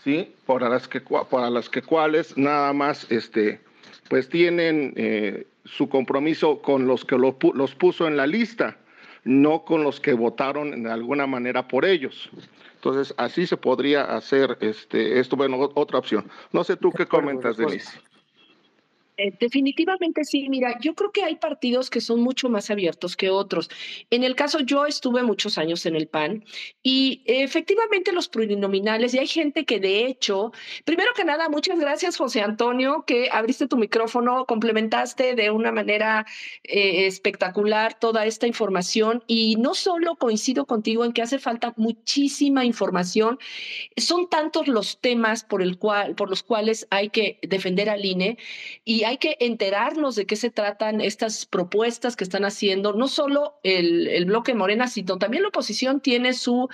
¿sí? Para las que, para las que cuales nada más este, pues tienen eh, su compromiso con los que los puso en la lista, no con los que votaron de alguna manera por ellos. Entonces, así se podría hacer este, esto, bueno, otra opción. No sé tú qué comentas, Denise. Eh, definitivamente sí, mira, yo creo que hay partidos que son mucho más abiertos que otros. En el caso, yo estuve muchos años en el PAN y efectivamente los plurinominales, y hay gente que de hecho, primero que nada, muchas gracias José Antonio, que abriste tu micrófono, complementaste de una manera eh, espectacular toda esta información y no solo coincido contigo en que hace falta muchísima información, son tantos los temas por, el cual, por los cuales hay que defender al INE y hay que enterarnos de qué se tratan estas propuestas que están haciendo, no solo el, bloque Morena, sino también la oposición tiene su,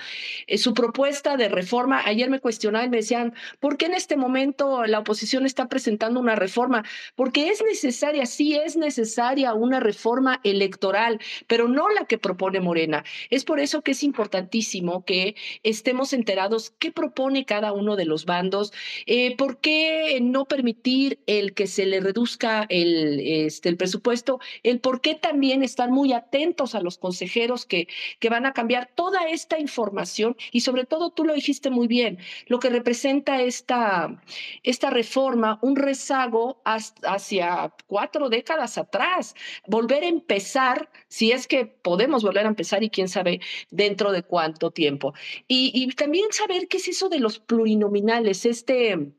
eh, su propuesta de reforma. Ayer me cuestionaban y me decían, ¿por qué en este momento la oposición está presentando una reforma? Porque es necesaria, sí es necesaria una reforma electoral, pero no la que propone Morena. Es por eso que es importantísimo que estemos enterados qué propone cada uno de los bandos, eh, por qué no permitir el que se le reduzca busca el, este, el presupuesto, el por qué también están muy atentos a los consejeros que, que van a cambiar toda esta información y sobre todo tú lo dijiste muy bien, lo que representa esta, esta reforma, un rezago hacia cuatro décadas atrás, volver a empezar, si es que podemos volver a empezar y quién sabe dentro de cuánto tiempo. Y, y también saber qué es eso de los plurinominales, este,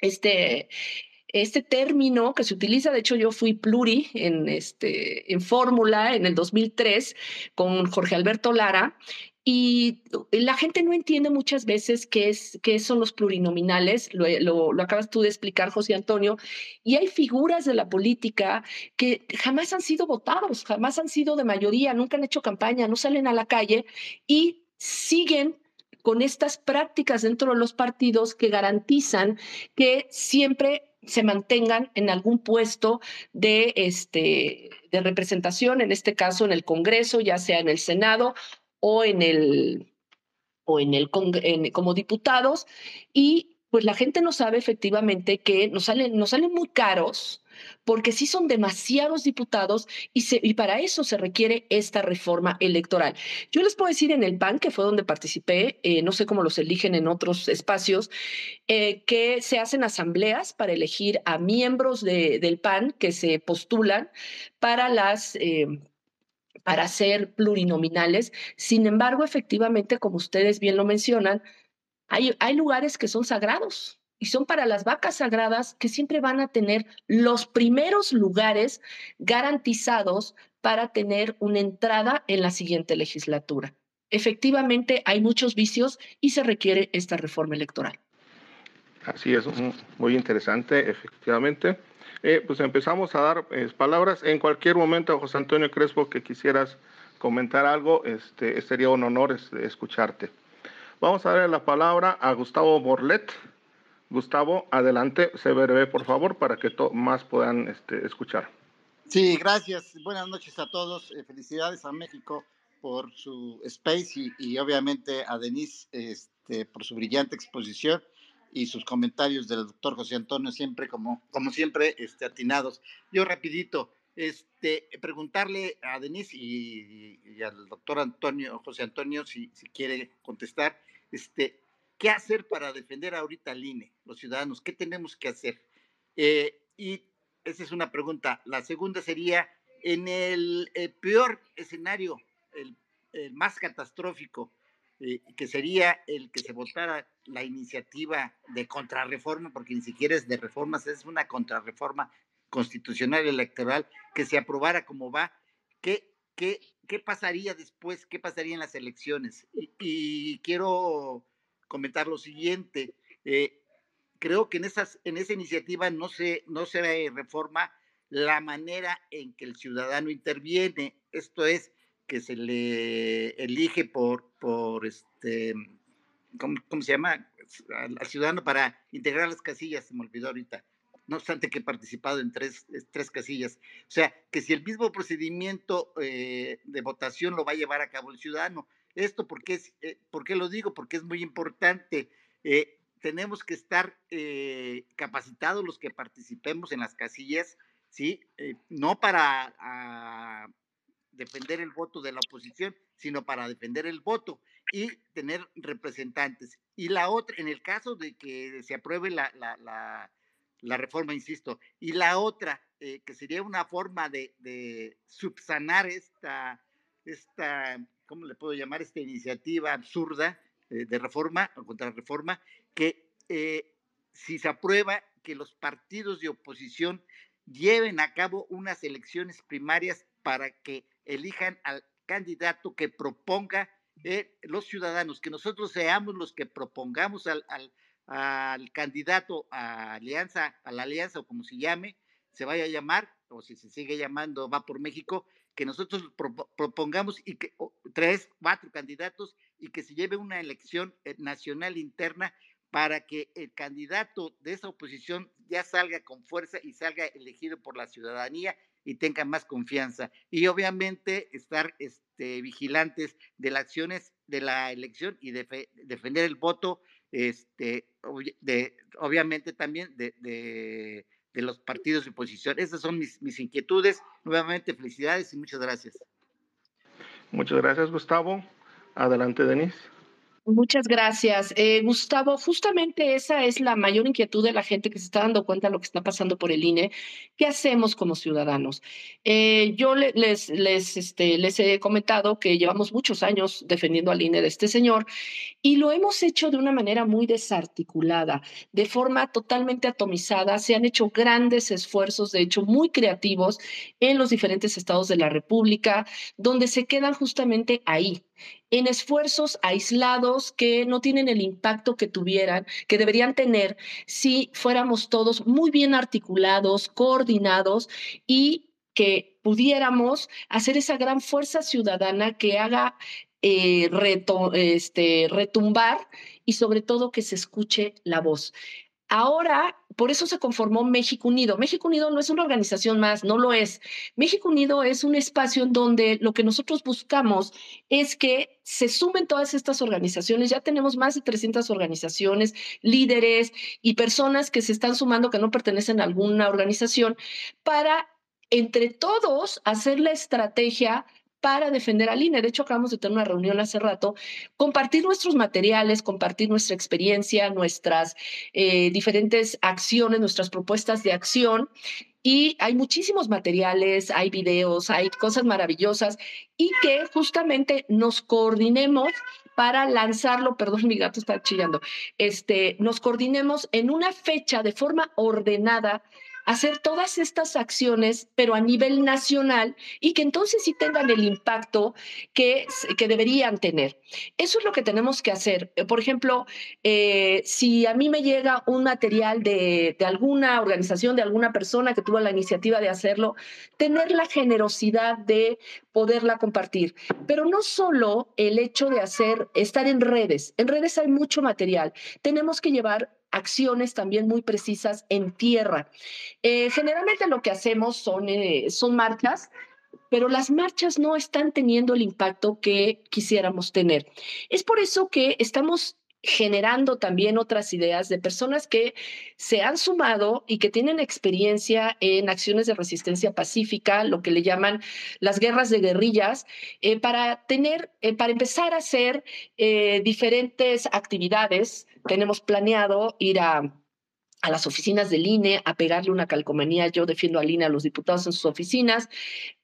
este, este término que se utiliza, de hecho yo fui pluri en, este, en fórmula en el 2003 con Jorge Alberto Lara y la gente no entiende muchas veces qué, es, qué son los plurinominales, lo, lo, lo, acabas tú de explicar, José Antonio, y hay figuras de la política que jamás han sido votados, jamás han sido de mayoría, nunca han hecho campaña, no salen a la calle y siguen con estas prácticas dentro de los partidos que garantizan que siempre se mantengan en algún puesto de, este, de representación, en este caso en el Congreso, ya sea en el Senado o en el o en el como diputados. Y pues la gente no sabe efectivamente que nos salen nos salen muy caros porque sí son demasiados diputados y, para eso se requiere esta reforma electoral. Yo les puedo decir en el PAN, que fue donde participé, eh, no sé cómo los eligen en otros espacios, eh, que se hacen asambleas para elegir a miembros de, del PAN que se postulan para las... Eh, para ser plurinominales. Sin embargo, efectivamente, como ustedes bien lo mencionan, hay, hay lugares que son sagrados, y son para las vacas sagradas que siempre van a tener los primeros lugares garantizados para tener una entrada en la siguiente legislatura. Efectivamente, hay muchos vicios y se requiere esta reforma electoral. Así es, muy interesante, efectivamente. Eh, pues empezamos a dar eh, palabras. En cualquier momento, José Antonio Crespo, que quisieras comentar algo, este, sería un honor escucharte. Vamos a darle la palabra a Gustavo Borlet. Gustavo, adelante, se breve, por favor, para que más puedan este, escuchar. Sí, gracias. Buenas noches a todos. Eh, felicidades a México por su space y, obviamente a Denise este, por su brillante exposición y sus comentarios del doctor José Antonio, siempre como, siempre, este, atinados. Yo rapidito, este, preguntarle a Denise y, al doctor Antonio, José Antonio, si, si quiere contestar, ¿Qué hacer para defender ahorita al INE, los ciudadanos? ¿Qué tenemos que hacer? Eh, y esa es una pregunta. La segunda sería, en el, peor escenario, el, más catastrófico, eh, que sería el que se votara la iniciativa de contrarreforma, porque ni siquiera es de reformas, es una contrarreforma constitucional electoral, que se aprobara como va, ¿qué, qué, qué pasaría después? ¿Qué pasaría en las elecciones? Y, quiero comentar lo siguiente. Eh, creo que en, esas, en esa iniciativa no se, no se reforma la manera en que el ciudadano interviene. Esto es, que se le elige por, por este, ¿cómo, se llama? Al, ciudadano para integrar las casillas, se me olvidó ahorita. No obstante que he participado en tres, tres casillas. O sea, que si el mismo procedimiento eh, de votación lo va a llevar a cabo el ciudadano. Esto, porque es, eh, ¿por qué lo digo? Porque es muy importante. Eh, tenemos que estar capacitados los que participemos en las casillas, ¿sí? no para ah, defender el voto de la oposición, sino para defender el voto y tener representantes. Y la otra, en el caso de que se apruebe la, la, la, reforma, insisto, y la otra, eh, que sería una forma de, de, subsanar esta, esta, ¿cómo le puedo llamar? Esta iniciativa absurda eh, de reforma o contrarreforma, que eh, si se aprueba que los partidos de oposición lleven a cabo unas elecciones primarias para que elijan al candidato que proponga eh, los ciudadanos, que nosotros seamos los que propongamos al, al, candidato a alianza, a la alianza o como se llame, se vaya a llamar, o si se sigue llamando Va por México, que nosotros propongamos y que tres, cuatro candidatos y que se lleve una elección eh, nacional interna para que el candidato de esa oposición ya salga con fuerza y salga elegido por la ciudadanía y tengan más confianza. Y obviamente estar este, vigilantes de las acciones de la elección y defender el voto, este, de, obviamente también de, de, los partidos de oposición. Esas son mis, mis inquietudes. Nuevamente, felicidades y muchas gracias. Muchas gracias, Gustavo. Adelante, Denise. Muchas gracias. Eh, Gustavo, justamente esa es la mayor inquietud de la gente que se está dando cuenta de lo que está pasando por el INE. ¿Qué hacemos como ciudadanos? Eh, yo les, este, les he comentado que llevamos muchos años defendiendo al INE de este señor y lo hemos hecho de una manera muy desarticulada, de forma totalmente atomizada. Se han hecho grandes esfuerzos, de hecho, muy creativos en los diferentes estados de la República, donde se quedan justamente ahí, en esfuerzos aislados que no tienen el impacto que tuvieran, que deberían tener si fuéramos todos muy bien articulados, coordinados y que pudiéramos hacer esa gran fuerza ciudadana que haga eh, este, retumbar y sobre todo que se escuche la voz. Ahora, por eso se conformó México Unido. México Unido no es una organización más, no lo es. México Unido es un espacio en donde lo que nosotros buscamos es que se sumen todas estas organizaciones. Ya tenemos más de 300 organizaciones, líderes y personas que se están sumando que no pertenecen a alguna organización para entre todos hacer la estrategia para defender al INE. De hecho, acabamos de tener una reunión hace rato, compartir nuestros materiales, compartir nuestra experiencia, nuestras eh, diferentes acciones, nuestras propuestas de acción. Y hay muchísimos materiales, hay videos, hay cosas maravillosas y que justamente nos coordinemos para lanzarlo, perdón, mi gato está chillando, este, nos coordinemos en una fecha de forma ordenada hacer todas estas acciones, pero a nivel nacional, y que entonces sí tengan el impacto que, que deberían tener. Eso es lo que tenemos que hacer. Eh, por ejemplo, eh, si a mí me llega un material de, de alguna organización, de alguna persona que tuvo la iniciativa de hacerlo, tener la generosidad de poderla compartir. Pero no solo el hecho de hacer, estar en redes. En redes hay mucho material. Tenemos que llevar acciones también muy precisas en tierra. Eh, generalmente lo que hacemos son, eh, son marchas, pero las marchas no están teniendo el impacto que quisiéramos tener. Es por eso que estamos generando también otras ideas de personas que se han sumado y que tienen experiencia en acciones de resistencia pacífica, lo que le llaman las guerras de guerrillas, eh, para tener, para empezar a hacer diferentes actividades tenemos planeado ir a, a las oficinas del INE a pegarle una calcomanía. Yo defiendo al INE a los diputados en sus oficinas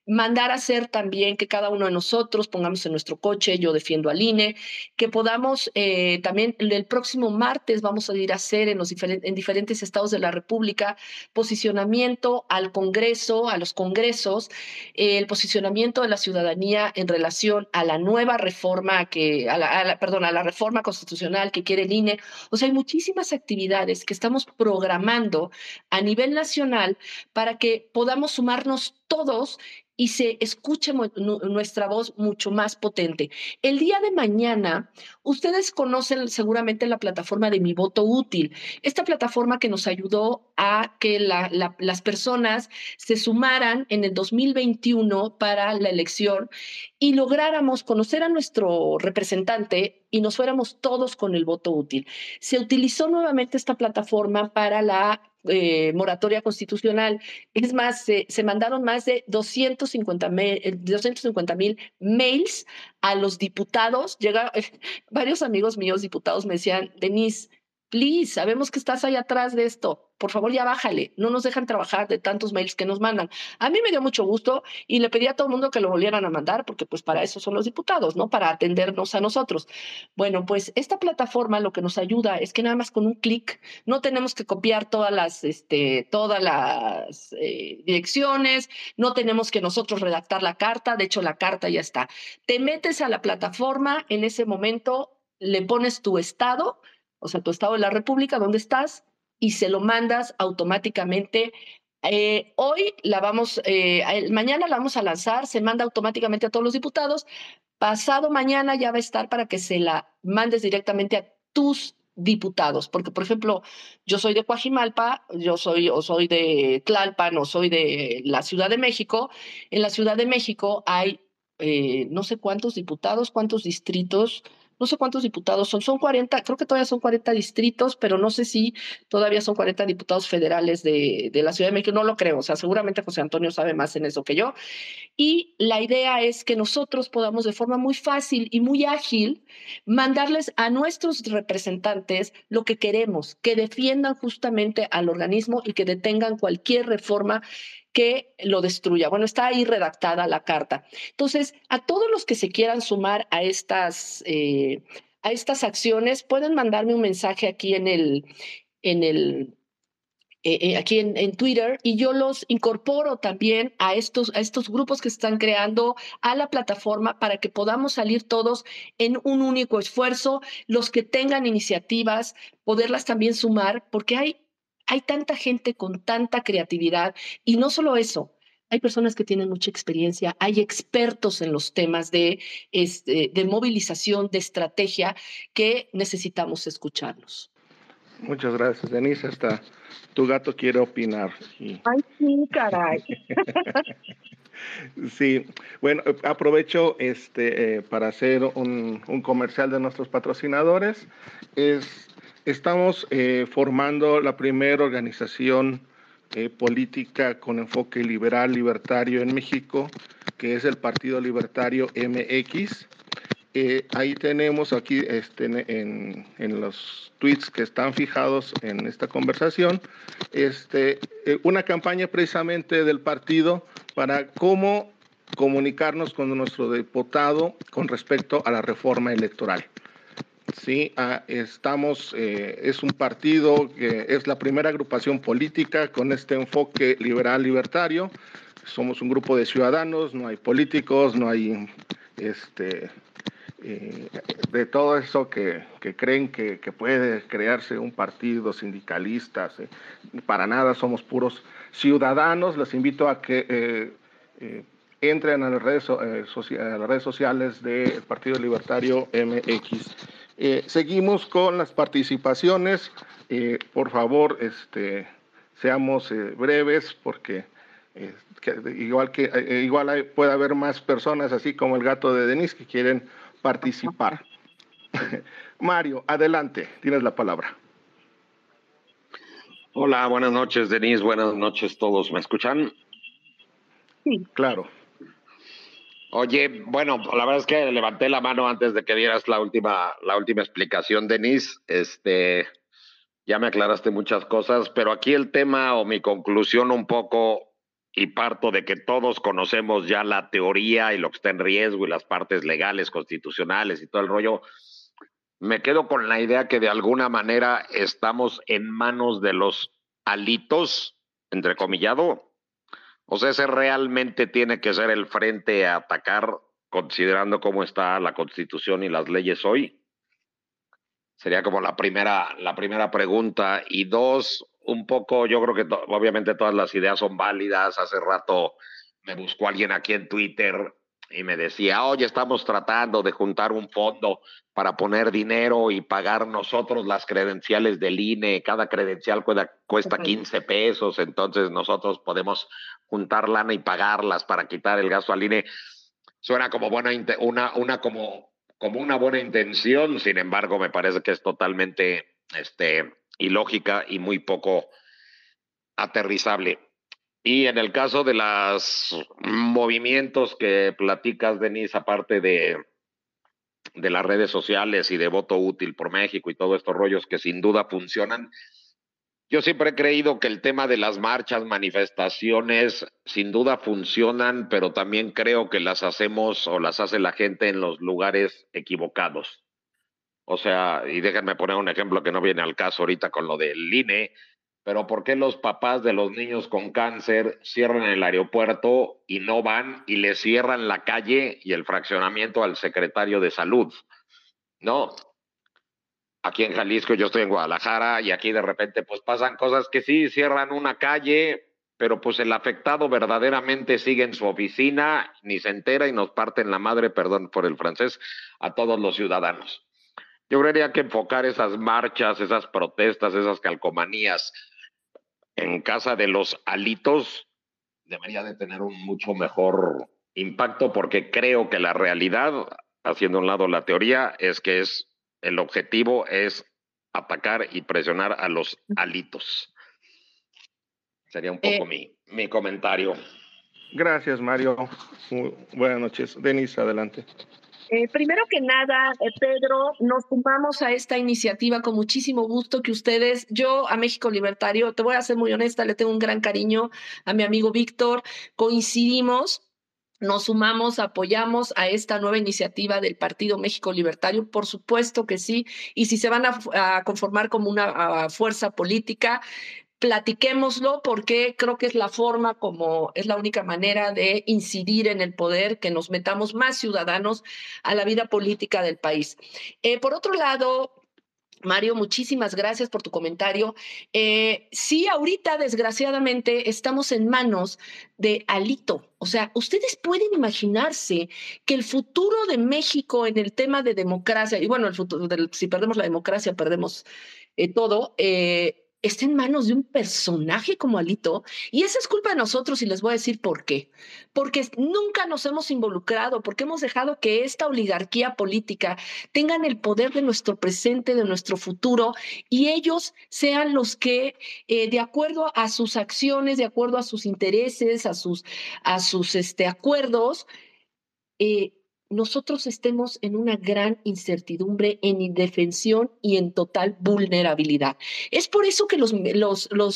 mandar a hacer también que cada uno de nosotros pongamos en nuestro coche, yo defiendo al INE, que podamos eh, también el próximo martes vamos a ir a hacer en, los en diferentes estados de la República posicionamiento al Congreso, a los congresos, el posicionamiento de la ciudadanía en relación a la nueva reforma que, a la, perdón, a la reforma constitucional que quiere el INE. O sea, hay muchísimas actividades que estamos programando a nivel nacional para que podamos sumarnos todos y se escuche nuestra voz mucho más potente. El día de mañana, ustedes conocen seguramente la plataforma de Mi Voto Útil, esta plataforma que nos ayudó a que las personas se sumaran en el 2021 para la elección y lográramos conocer a nuestro representante y nos fuéramos todos con el voto útil. Se utilizó nuevamente esta plataforma para la eh, moratoria constitucional. Es más, se, mandaron más de 250 mil mails a los diputados. Llega, varios amigos míos diputados me decían, Denise, please, sabemos que estás ahí atrás de esto por favor ya bájale, no nos dejan trabajar de tantos mails que nos mandan. A mí me dio mucho gusto y le pedí a todo el mundo que lo volvieran a mandar porque pues para eso son los diputados, ¿no? Para atendernos a nosotros. Bueno, pues esta plataforma lo que nos ayuda es que nada más con un clic no tenemos que copiar todas las, este, todas las eh, direcciones, no tenemos que nosotros redactar la carta, de hecho la carta ya está. Te metes a la plataforma, en ese momento le pones tu estado, o sea, tu estado de la República, ¿dónde estás? y se lo mandas automáticamente. Eh, hoy la vamos, eh, mañana la vamos a lanzar, se manda automáticamente a todos los diputados. Pasado mañana ya va a estar para que se la mandes directamente a tus diputados, porque por ejemplo, yo soy de Coajimalpa, yo soy o soy de Tlalpan o soy de la Ciudad de México. En la Ciudad de México hay eh, no sé cuántos diputados, cuántos distritos, no sé cuántos diputados son, son 40, creo que todavía son 40 distritos, pero no sé si todavía son 40 diputados federales de, de la Ciudad de México, no lo creo, o sea, seguramente José Antonio sabe más en eso que yo. Y la idea es que nosotros podamos de forma muy fácil y muy ágil mandarles a nuestros representantes lo que queremos, que defiendan justamente al organismo y que detengan cualquier reforma que lo destruya. Bueno, está ahí redactada la carta. Entonces, a todos los que se quieran sumar a estas, eh, a estas acciones, pueden mandarme un mensaje aquí en el, en el eh, eh, aquí en, en, Twitter y yo los incorporo también a estos, a estos grupos que están creando a la plataforma para que podamos salir todos en un único esfuerzo, los que tengan iniciativas, poderlas también sumar, porque hay hay tanta gente con tanta creatividad y no solo eso, hay personas que tienen mucha experiencia, hay expertos en los temas de, este, de movilización, de estrategia, que necesitamos escucharlos. Muchas gracias, Denise. Hasta tu gato quiere opinar. Ay, sí, caray. sí, bueno, aprovecho este, eh, para hacer un, un comercial de nuestros patrocinadores. Es Estamos eh, formando la primera organización eh, política con enfoque liberal, libertario en México, que es el Partido Libertario MX. Eh, ahí tenemos aquí este, en, en, los tweets que están fijados en esta conversación, este, una campaña precisamente del partido para cómo comunicarnos con nuestro diputado con respecto a la reforma electoral. Sí, ah, estamos, eh, es un partido que es la primera agrupación política con este enfoque liberal libertario. Somos un grupo de ciudadanos, no hay políticos, no hay este, eh, de todo eso que, que creen que, que, puede crearse un partido sindicalista. Para nada, somos puros ciudadanos. Les invito a que eh, entren a las redes, a las redes sociales del Partido Libertario MX. Eh, seguimos con las participaciones. Eh, por favor, este, seamos eh, breves porque igual que igual puede haber más personas así como el gato de Denis que quieren participar. Mario, adelante, tienes la palabra. Hola, buenas noches, Denis. Buenas noches todos. ¿Me escuchan? Sí. Claro. Oye, bueno, la verdad es que levanté la mano antes de que dieras la última, la última explicación, Denise. Este, ya me aclaraste muchas cosas, pero aquí el tema o mi conclusión un poco y parto de que todos conocemos ya la teoría y lo que está en riesgo y las partes legales, constitucionales y todo el rollo, me quedo con la idea que de alguna manera estamos en manos de los alitos, entrecomillado. O sea, ese realmente tiene que ser el frente a atacar, considerando cómo está la constitución y las leyes hoy. Sería como la primera, la primera pregunta. Y dos, un poco, yo creo que obviamente todas las ideas son válidas. Hace rato me buscó alguien aquí en Twitter y me decía, oye, estamos tratando de juntar un fondo para poner dinero y pagar nosotros las credenciales del INE. Cada credencial cuesta, cuesta 15 pesos, entonces nosotros podemos juntar lana y pagarlas para quitar el gasto al INE. Suena como buena, una, una como, como una buena intención, sin embargo, me parece que es totalmente este, ilógica y muy poco aterrizable. Y en el caso de los movimientos que platicas, Denise, aparte de, de las redes sociales y de voto útil por México y todos estos rollos que sin duda funcionan, yo siempre he creído que el tema de las marchas, manifestaciones, sin duda funcionan, pero también creo que las hacemos o las hace la gente en los lugares equivocados. O sea, y déjenme poner un ejemplo que no viene al caso ahorita con lo del INE, pero ¿por qué los papás de los niños con cáncer cierran el aeropuerto y no van y le cierran la calle y el fraccionamiento al secretario de salud? No. Aquí en Jalisco yo estoy en Guadalajara y aquí de repente pues pasan cosas que sí, cierran una calle, pero pues el afectado verdaderamente sigue en su oficina, ni se entera y nos parten la madre, perdón por el francés, a todos los ciudadanos. Yo creería que enfocar esas marchas, esas protestas, esas calcomanías en casa de los alitos debería de tener un mucho mejor impacto porque creo que la realidad, haciendo un lado la teoría, es que es el objetivo es atacar y presionar a los alitos. Sería un poco eh, mi, mi comentario. Gracias, Mario. buenas noches. Denise, adelante. Eh, primero que nada, eh, Pedro, nos sumamos a esta iniciativa con muchísimo gusto que ustedes, yo a México Libertario, te voy a ser muy honesta, le tengo un gran cariño a mi amigo Víctor, coincidimos nos sumamos, apoyamos a esta nueva iniciativa del Partido México Libertario, por supuesto que sí, y si se van a, conformar como una fuerza política, platiquémoslo porque creo que es la forma como es la única manera de incidir en el poder, que nos metamos más ciudadanos a la vida política del país. Eh, por otro lado, Mario, muchísimas gracias por tu comentario. Eh, sí, ahorita, desgraciadamente, estamos en manos de Alito. O sea, ustedes pueden imaginarse que el futuro de México en el tema de democracia, y bueno, el futuro, si perdemos la democracia, perdemos eh, todo, está en manos de un personaje como Alito. Y esa es culpa de nosotros y les voy a decir por qué. Porque nunca nos hemos involucrado, porque hemos dejado que esta oligarquía política tengan el poder de nuestro presente, de nuestro futuro, y ellos sean los que, eh, de acuerdo a sus acciones, de acuerdo a sus intereses, a sus, a sus este, acuerdos, eh, nosotros estemos en una gran incertidumbre, en indefensión y en total vulnerabilidad. Es por eso que los,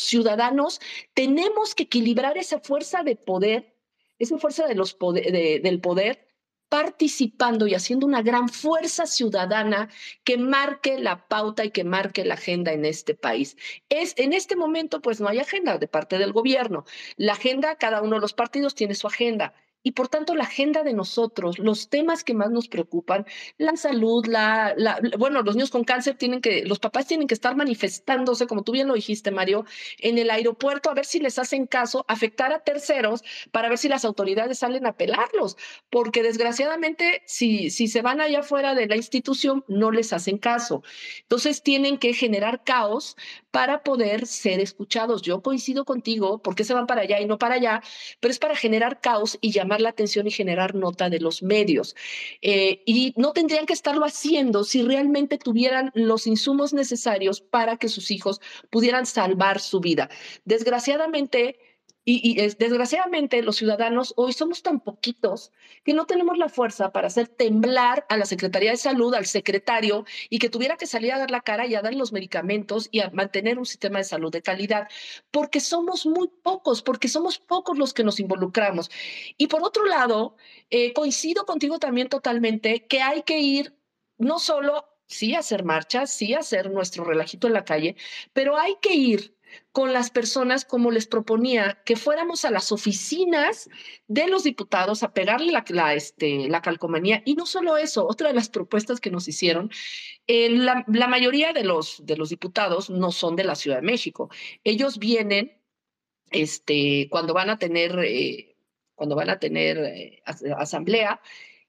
ciudadanos tenemos que equilibrar esa fuerza de poder, esa fuerza de los del poder participando y haciendo una gran fuerza ciudadana que marque la pauta y que marque la agenda en este país. Es en este momento pues no hay agenda de parte del gobierno. La agenda cada uno de los partidos tiene su agenda y por tanto la agenda de nosotros, los temas que más nos preocupan, la salud, la, bueno, los niños con cáncer tienen que, los papás tienen que estar manifestándose, como tú bien lo dijiste, Mario, en el aeropuerto a ver si les hacen caso, afectar a terceros para ver si las autoridades salen a pelarlos, porque desgraciadamente si, si se van allá fuera de la institución no les hacen caso. Entonces tienen que generar caos para poder ser escuchados. Yo coincido contigo, porque se van para allá y no para allá? Pero es para generar caos y llamar la atención y generar nota de los medios. Eh, y no tendrían que estarlo haciendo si realmente tuvieran los insumos necesarios para que sus hijos pudieran salvar su vida. Desgraciadamente, Y, desgraciadamente los ciudadanos hoy somos tan poquitos que no tenemos la fuerza para hacer temblar a la Secretaría de Salud, al secretario, y que tuviera que salir a dar la cara y a dar los medicamentos y a mantener un sistema de salud de calidad, porque somos muy pocos, porque somos pocos los que nos involucramos. Y por otro lado, eh, coincido contigo también totalmente que hay que ir no solo, sí, hacer marchas, sí, hacer nuestro relajito en la calle, pero hay que ir con las personas como les proponía que fuéramos a las oficinas de los diputados a pegarle la, este, la calcomanía. Y no solo eso, otra de las propuestas que nos hicieron, eh, la, mayoría de los, de los diputados no son de la Ciudad de México. Ellos vienen este, cuando van a tener, eh, cuando van a tener eh, asamblea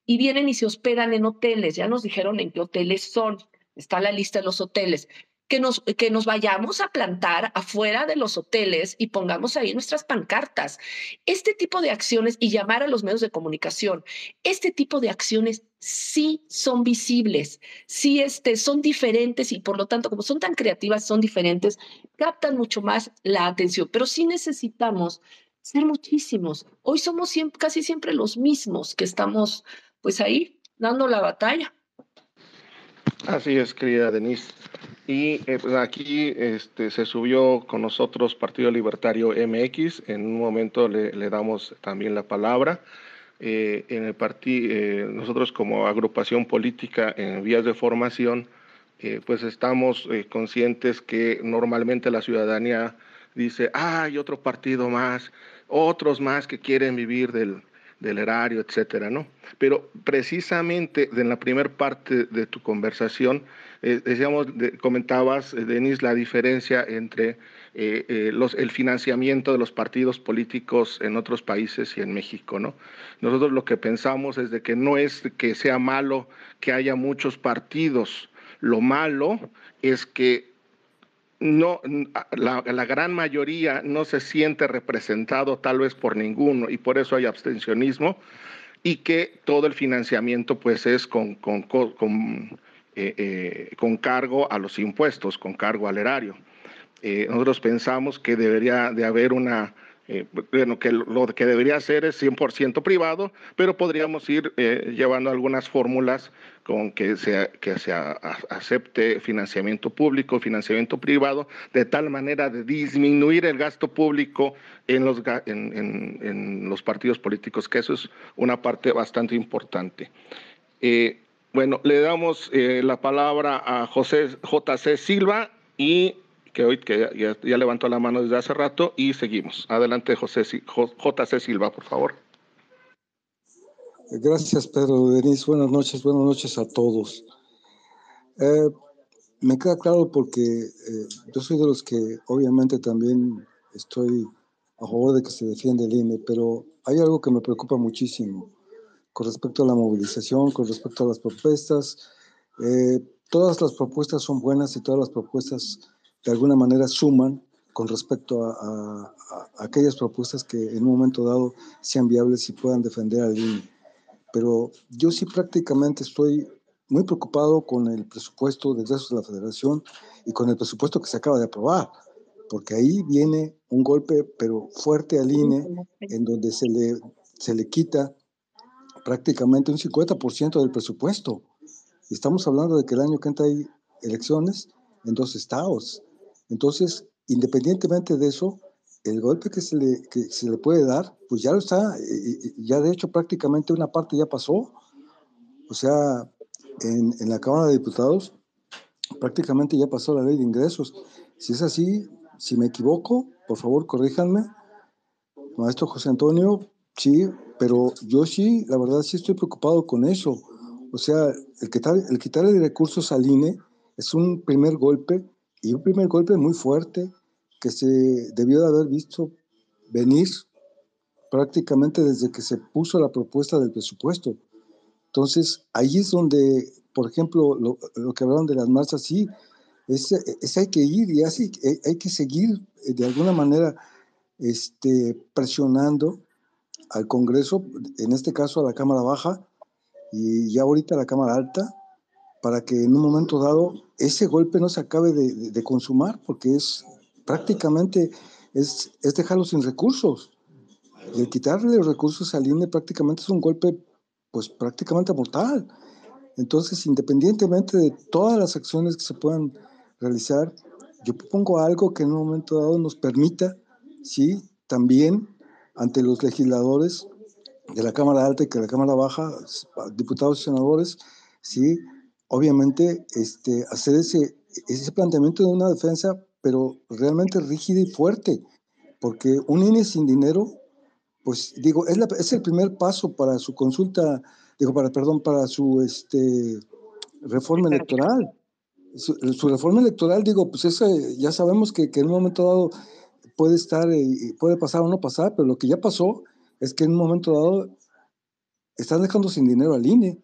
y vienen y se hospedan en hoteles. Ya nos dijeron en qué hoteles son. Está la lista de los hoteles que nos, que nos vayamos a plantar afuera de los hoteles y pongamos ahí nuestras pancartas. Este tipo de acciones y llamar a los medios de comunicación, este tipo de acciones sí son visibles, sí este, son diferentes y por lo tanto, como son tan creativas, son diferentes, captan mucho más la atención, pero sí necesitamos ser muchísimos. Hoy somos casi siempre los mismos que estamos pues ahí dando la batalla. Así es, querida Denise. Y eh, pues, aquí este, se subió con nosotros Partido Libertario MX. En un momento le, damos también la palabra. Eh, en el partido, eh, nosotros como agrupación política en vías de formación, pues estamos conscientes que normalmente la ciudadanía dice, ah, hay otro partido más, otros más que quieren vivir del, del erario, etcétera, ¿no? Pero precisamente en la primera parte de tu conversación, eh, decíamos, comentabas, eh, Denis, la diferencia entre eh, los, el financiamiento de los partidos políticos en otros países y en México, ¿no? Nosotros lo que pensamos es de que no es que sea malo que haya muchos partidos, lo malo es que no, la, gran mayoría no se siente representado tal vez por ninguno y por eso hay abstencionismo y que todo el financiamiento pues es con, con, con, eh, eh, con cargo a los impuestos, con cargo al erario. Eh, nosotros pensamos que debería de haber una eh, bueno, que lo que debería ser es 100% privado, pero podríamos ir eh, llevando algunas fórmulas con que se, que se acepte financiamiento público, financiamiento privado, de tal manera de disminuir el gasto público en los, en, en, los partidos políticos, que eso es una parte bastante importante. Eh, bueno, le damos la palabra a José J.C. Silva y que hoy que ya, levantó la mano desde hace rato y seguimos. Adelante, José JC Silva, por favor. Gracias, Pedro Denis. Buenas noches, buenas noches a todos. Eh, me queda claro porque eh, yo soy de los que obviamente también estoy a favor de que se defienda el INE, pero hay algo que me preocupa muchísimo con respecto a la movilización, con respecto a las propuestas. Eh, todas las propuestas son buenas y todas las propuestas de alguna manera suman con respecto a, aquellas propuestas que en un momento dado sean viables y puedan defender al INE. Pero yo sí prácticamente estoy muy preocupado con el presupuesto de ingresos de la federación y con el presupuesto que se acaba de aprobar, porque ahí viene un golpe, pero fuerte al INE, en donde se le, se le quita prácticamente un 50% del presupuesto. Y estamos hablando de que el año que entra hay elecciones en dos estados. Entonces, independientemente de eso, el golpe que se le, se le puede dar, pues ya lo está, ya de hecho prácticamente una parte ya pasó. O sea, en, en, la Cámara de Diputados prácticamente ya pasó la ley de ingresos. Si es así, si me equivoco, por favor corríjanme. Maestro José Antonio, sí, pero yo sí, la verdad sí estoy preocupado con eso. O sea, el, quitar, el quitarle recursos al INE es un primer golpe y un primer golpe muy fuerte que se debió de haber visto venir prácticamente desde que se puso la propuesta del presupuesto. Entonces, ahí es donde, por ejemplo, lo, que hablaron de las marchas, sí, es, es, hay que ir y así, hay que seguir eh, de alguna manera este, presionando al Congreso, en este caso a la Cámara Baja y ya ahorita a la Cámara Alta, para que en un momento dado ese golpe no se acabe de, consumar, porque es prácticamente es, es dejarlo sin recursos. Y el quitarle los recursos al INE prácticamente es un golpe, pues prácticamente mortal. Entonces, independientemente de todas las acciones que se puedan realizar, yo propongo algo que en un momento dado nos permita, sí, también ante los legisladores de la Cámara Alta y que la Cámara Baja, diputados y senadores, sí, obviamente este, hacer ese, ese planteamiento de una defensa, pero realmente rígida y fuerte, porque un INE sin dinero, pues digo, es, la, es el primer paso para su consulta, digo, para, perdón, para su este, reforma electoral. Su, su, reforma electoral, digo, pues ya sabemos que, que en un momento dado puede estar, y puede pasar o no pasar, pero lo que ya pasó es que en un momento dado están dejando sin dinero al INE.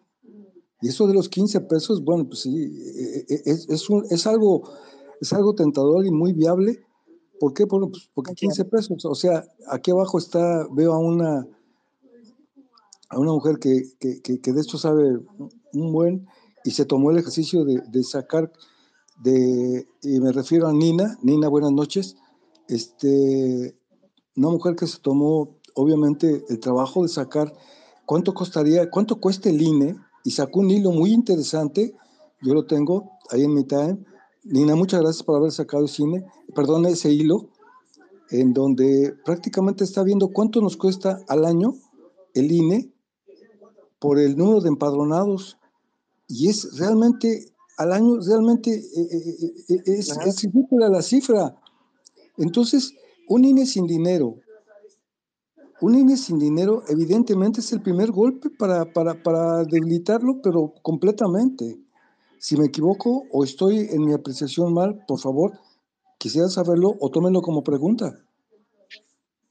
Y eso de los 15 pesos, bueno, pues sí, e, e, es, es, un, es, algo, es algo tentador y muy viable. ¿Por qué? Bueno, pues porque 15 pesos. O sea, aquí abajo está, veo a una, a una mujer que, que, que, de esto sabe un buen y se tomó el ejercicio de, de sacar, de, y me refiero a Nina, Nina, buenas noches, este, una mujer que se tomó, obviamente, el trabajo de sacar cuánto costaría, cuánto cuesta el INE, y sacó un hilo muy interesante, yo lo tengo ahí en mi time. Nina, muchas gracias por haber sacado cine, perdón, ese hilo, en donde prácticamente está viendo cuánto nos cuesta al año el INE por el número de empadronados. Y es realmente, al año, realmente eh, eh, eh, es, es ridícula la cifra. Entonces, un INE sin dinero, un INE sin dinero, evidentemente es el primer golpe para, para, para debilitarlo, pero completamente. Si me equivoco o estoy en mi apreciación mal, por favor, quisiera saberlo o tómenlo como pregunta.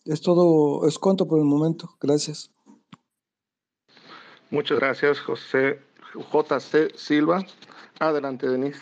Es todo, es cuanto por el momento. Gracias. Muchas gracias, José JC Silva. Adelante, Denise.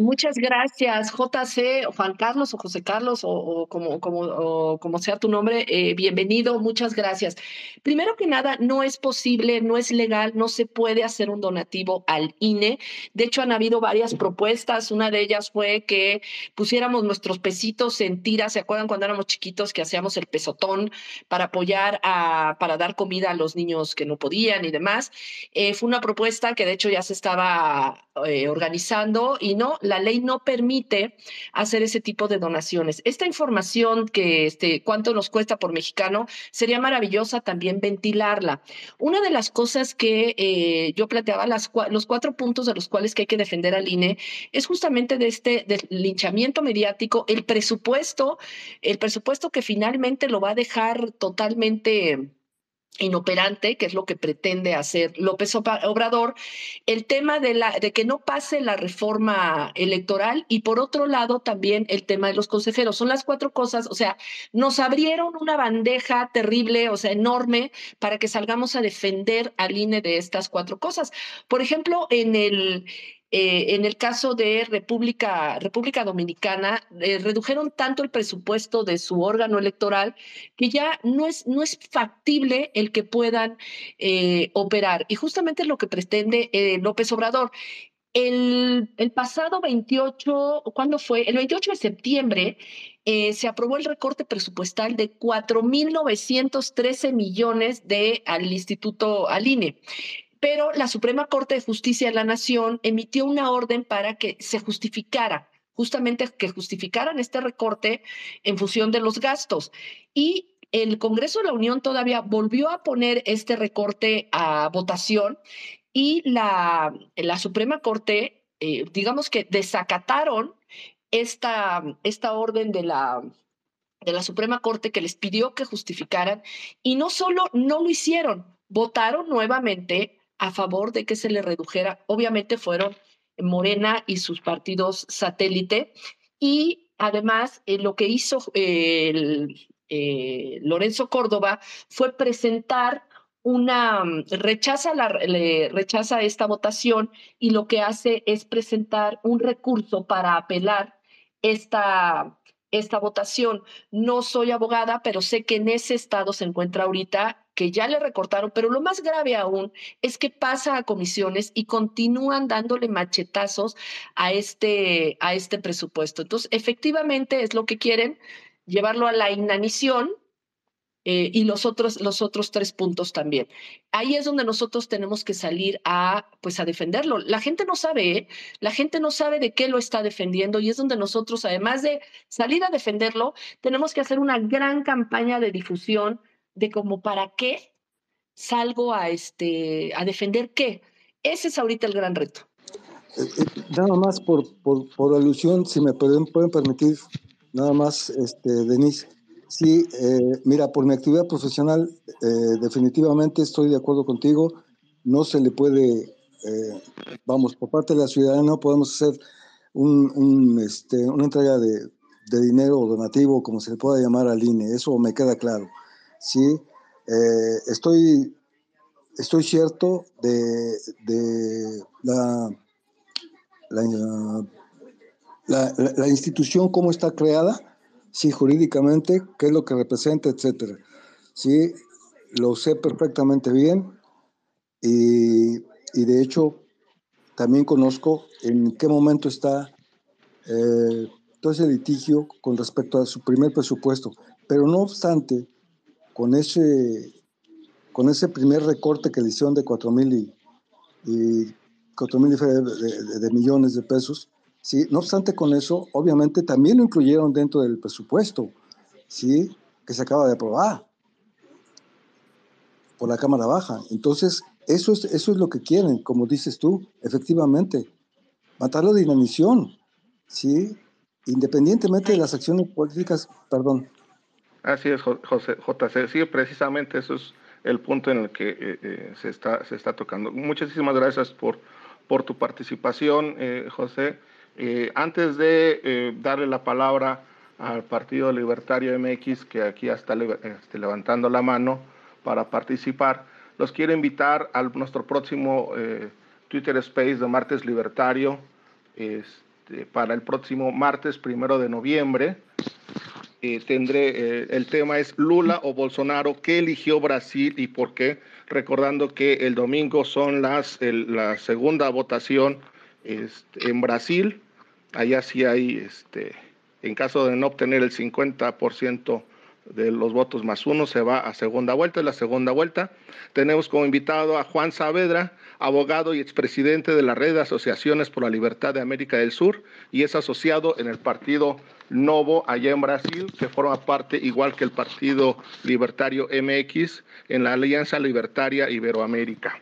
Muchas gracias, JC, Juan Carlos o José Carlos, o, como, sea tu nombre, eh, bienvenido, muchas gracias. Primero que nada, no es posible, no es legal, no se puede hacer un donativo al INE. De hecho, han habido varias propuestas. Una de ellas fue que pusiéramos nuestros pesitos en tiras. ¿Se acuerdan cuando éramos chiquitos que hacíamos el pesotón para apoyar a, para dar comida a los niños que no podían y demás? Eh, fue una propuesta que de hecho ya se estaba eh, organizando y no, la ley no permite hacer ese tipo de donaciones. Esta información que, este, cuánto nos cuesta por mexicano, sería maravillosa también ventilarla. Una de las cosas que eh, yo planteaba, los cuatro puntos de los cuales que hay que defender al INE, es justamente de este del linchamiento mediático, el presupuesto, el presupuesto que finalmente lo va a dejar totalmente inoperante, que es lo que pretende hacer López Obrador, el tema de, la, de que no pase la reforma electoral y por otro lado también el tema de los consejeros. Son las cuatro cosas, o sea, nos abrieron una bandeja terrible, o sea, enorme, para que salgamos a defender al INE de estas cuatro cosas. Por ejemplo, en el eh, en el caso de República, República Dominicana, eh, redujeron tanto el presupuesto de su órgano electoral que ya no es, no es factible el que puedan eh, operar. Y justamente es lo que pretende López Obrador. El, el, pasado 28, ¿cuándo fue? El 28 de septiembre se aprobó el recorte presupuestal de 4.913 millones de, al Instituto, al INE pero la Suprema Corte de Justicia de la Nación emitió una orden para que se justificara, justamente que justificaran este recorte en función de los gastos. Y el Congreso de la Unión todavía volvió a poner este recorte a votación y la, la Suprema Corte, eh, digamos que desacataron esta, esta orden de la, de la Suprema Corte que les pidió que justificaran y no solo no lo hicieron, votaron nuevamente a favor de que se le redujera, obviamente fueron Morena y sus partidos satélite. Y además, eh, lo que hizo eh, Lorenzo Córdoba fue presentar una rechaza la rechaza esta votación y lo que hace es presentar un recurso para apelar esta esta votación. No soy abogada, pero sé que en ese estado se encuentra ahorita que ya le recortaron, pero lo más grave aún es que pasa a comisiones y continúan dándole machetazos a este, a este presupuesto. Entonces, efectivamente es lo que quieren, llevarlo a la inanición eh, y los otros, los otros tres puntos también. Ahí es donde nosotros tenemos que salir a, pues, a defenderlo. La gente no sabe, ¿eh? la gente no sabe de qué lo está defendiendo y es donde nosotros, además de salir a defenderlo, tenemos que hacer una gran campaña de difusión de cómo para qué salgo a, este, a defender qué. Ese es ahorita el gran reto. Eh, nada más por, por, por, alusión, si me pueden, pueden permitir, nada más, este, Denise Sí, eh, mira, por mi actividad profesional, eh, definitivamente estoy de acuerdo contigo. No se le puede, eh, vamos, por parte de la ciudadanía no podemos hacer un, este, una entrega de, de, dinero donativo, como se le pueda llamar al INE. Eso me queda claro. Sí, estoy, estoy cierto de, de la, la, la, institución, cómo está creada sí, jurídicamente, qué es lo que representa, etcétera. Sí, lo sé perfectamente bien y, de hecho también conozco en qué momento está eh, todo ese litigio con respecto a su primer presupuesto. Pero no obstante, con ese, con ese primer recorte que le hicieron de 4 mil y, y, 4 mil de millones de pesos, ¿sí? No obstante con eso, obviamente también lo incluyeron dentro del presupuesto, ¿sí? Que se acaba de aprobar por la Cámara Baja. Entonces, eso es, eso es lo que quieren, como dices tú, efectivamente, matarlo de inanición, ¿sí? Independientemente de las acciones políticas, perdón. Así es, José, JC. Sí, precisamente eso es el punto en el que eh, eh, se, está, se está tocando. Muchísimas gracias por, por tu participación, eh, José. Eh, antes de darle la palabra al Partido Libertario MX, que aquí está este, levantando la mano para participar, los quiero invitar a nuestro próximo Twitter Space de Martes Libertario este, para el próximo martes primero de noviembre. Tendré, el tema es Lula o Bolsonaro, ¿qué eligió Brasil y por qué? Recordando que el domingo son las, la segunda votación este, en Brasil allá sí hay, este, en caso de no obtener el 50% de los votos más uno, se va a segunda vuelta. En la segunda vuelta tenemos como invitado a Juan Saavedra, abogado y expresidente de la Red de Asociaciones por la Libertad de América del Sur y es asociado en el partido Novo allá en Brasil, que forma parte, igual que el Partido Libertario MX, en la Alianza Libertaria Iberoamérica.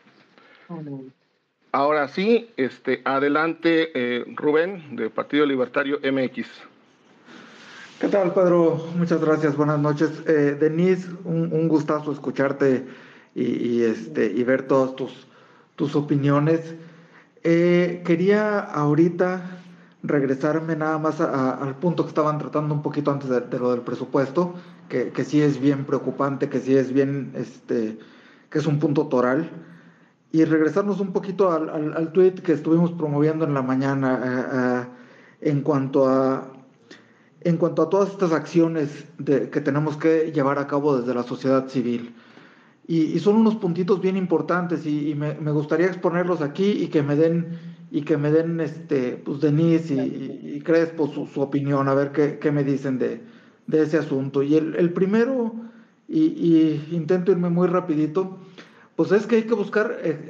Ahora sí, este, adelante eh, Rubén, del Partido Libertario MX. ¿Qué tal, Pedro? Muchas gracias, buenas noches. Eh, Denise, un, gustazo escucharte y, este, y ver todas tus, tus opiniones. Eh, quería ahorita regresarme nada más al punto que estaban tratando un poquito antes de, lo del presupuesto, que, que, sí es bien preocupante, que sí es bien, este, que es un punto toral y regresarnos un poquito al, al, tweet que estuvimos promoviendo en la mañana eh, eh, en cuanto a en cuanto a todas estas acciones que tenemos que llevar a cabo desde la sociedad civil. Y, son unos puntitos bien importantes y, me, gustaría exponerlos aquí y que me den, y que me den este, pues Denise y, y Crespo su, su, opinión, a ver qué, qué me dicen de, de, ese asunto. Y el, el primero, y, intento irme muy rapidito, pues es que hay que buscar, eh,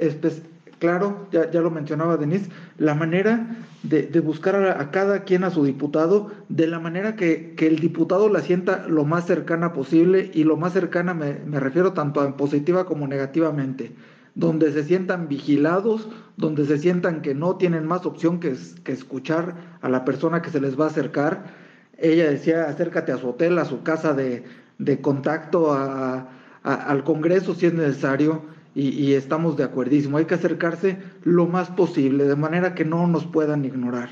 claro, ya, ya, lo mencionaba Denise, la manera de, buscar a, cada quien a su diputado de la manera que, el diputado la sienta lo más cercana posible y lo más cercana me, me refiero tanto en positiva como negativamente donde se sientan vigilados, donde se sientan que no tienen más opción que, que, escuchar a la persona que se les va a acercar. Ella decía, acércate a su hotel, a su casa de, de contacto, a, al Congreso si es necesario y, estamos de acuerdísimo. Hay que acercarse lo más posible, de manera que no nos puedan ignorar.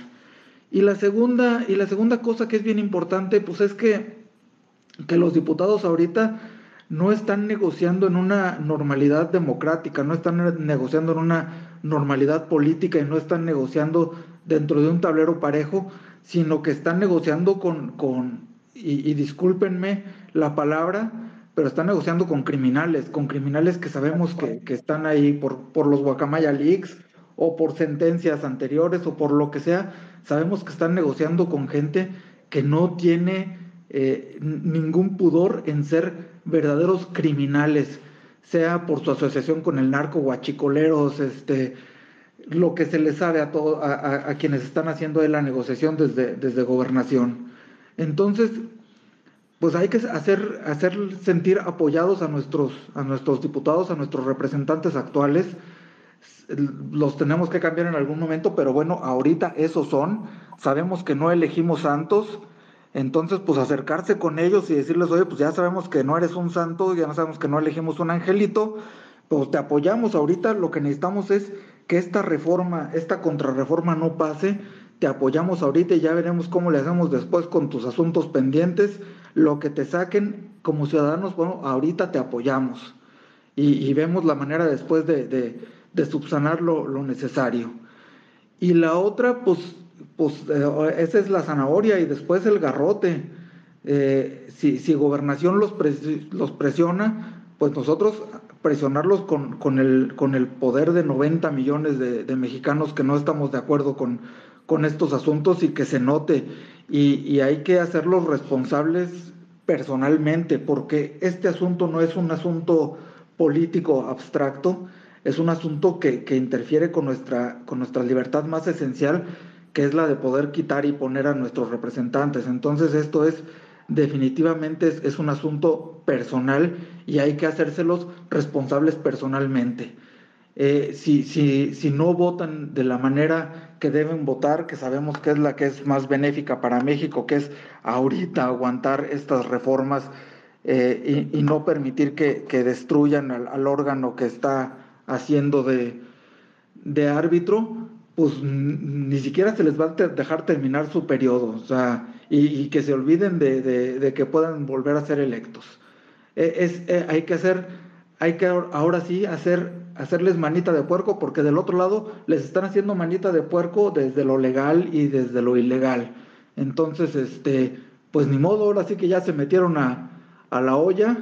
Y la segunda, y la segunda cosa que es bien importante, pues es que, que los diputados ahorita no están negociando en una normalidad democrática, no están negociando en una normalidad política y no están negociando dentro de un tablero parejo, sino que están negociando con, con y, y discúlpenme la palabra, pero están negociando con criminales, con criminales que sabemos que, están ahí por, por los Guacamaya Leaks o por sentencias anteriores o por lo que sea. Sabemos que están negociando con gente que no tiene eh, ningún pudor en ser verdaderos criminales, sea por su asociación con el narco, guachicoleros, este, lo que se les sabe a, todo, a, quienes están haciendo la negociación desde, desde gobernación. Entonces, pues hay que hacer, hacer sentir apoyados a nuestros, a nuestros diputados, a nuestros representantes actuales. Los tenemos que cambiar en algún momento, pero bueno, ahorita esos son. Sabemos que no elegimos santos, entonces pues acercarse con ellos y decirles, oye, pues ya sabemos que no eres un santo, ya sabemos que no elegimos un angelito, pues te apoyamos ahorita, lo que necesitamos es que esta reforma, esta contrarreforma no pase, te apoyamos ahorita y ya veremos cómo le hacemos después con tus asuntos pendientes, lo que te saquen como ciudadanos, bueno, ahorita te apoyamos y, vemos la manera después de, subsanar lo, necesario. Y la otra, pues, pues eh, esa es la zanahoria y después el garrote. Eh, si, si gobernación los, presiona, pues nosotros presionarlos con, con, el, con el poder de 90 millones de, mexicanos que no estamos de acuerdo con, con estos asuntos y que se note. Y, hay que hacerlos responsables personalmente, porque este asunto no es un asunto político abstracto, es un asunto que, que interfiere con nuestra, con nuestra libertad más esencial, que es la de poder quitar y poner a nuestros representantes. Entonces esto es definitivamente es, un asunto personal y hay que hacérselos responsables personalmente. Eh, si, si, si, no votan de la manera que deben votar, que sabemos que es la que es más benéfica para México, que es ahorita aguantar estas reformas eh, y, no permitir que, destruyan al, órgano que está haciendo de, de árbitro, pues ni siquiera se les va a dejar terminar su periodo, o sea, y, que se olviden de, que puedan volver a ser electos. E, es, e, hay que hacer, hay que ahora sí hacer, hacerles manita de puerco, porque del otro lado les están haciendo manita de puerco desde lo legal y desde lo ilegal. Entonces, este, pues ni modo, ahora sí que ya se metieron a, a la olla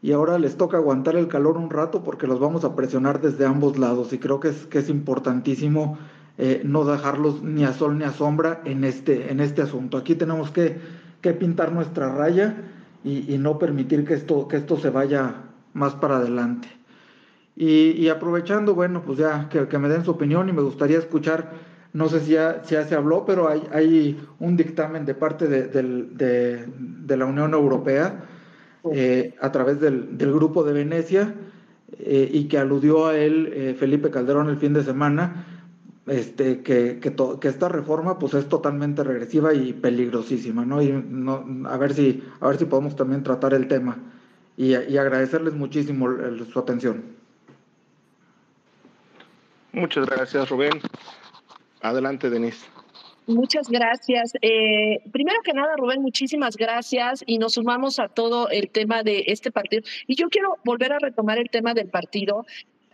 y ahora les toca aguantar el calor un rato porque los vamos a presionar desde ambos lados y creo que es, que es importantísimo eh, no dejarlos ni a sol ni a sombra en este, en este asunto. Aquí tenemos que, que pintar nuestra raya y, y, no permitir que esto, que esto se vaya más para adelante. Y, y aprovechando, bueno, pues ya que, que, me den su opinión y me gustaría escuchar, no sé si ya, si ya se habló, pero hay, hay un dictamen de parte de, de, de la Unión Europea eh, a través del, del, Grupo de Venecia eh, y que aludió a él Felipe Calderón el fin de semana este, que, que, que, esta reforma pues es totalmente regresiva y peligrosísima, ¿no? Y no, a, ver si, a ver si podemos también tratar el tema y, y agradecerles muchísimo su atención. Muchas gracias, Rubén. Adelante, Denise. Muchas gracias. Eh, primero que nada, Rubén, muchísimas gracias y nos sumamos a todo el tema de este partido. Y yo quiero volver a retomar el tema del partido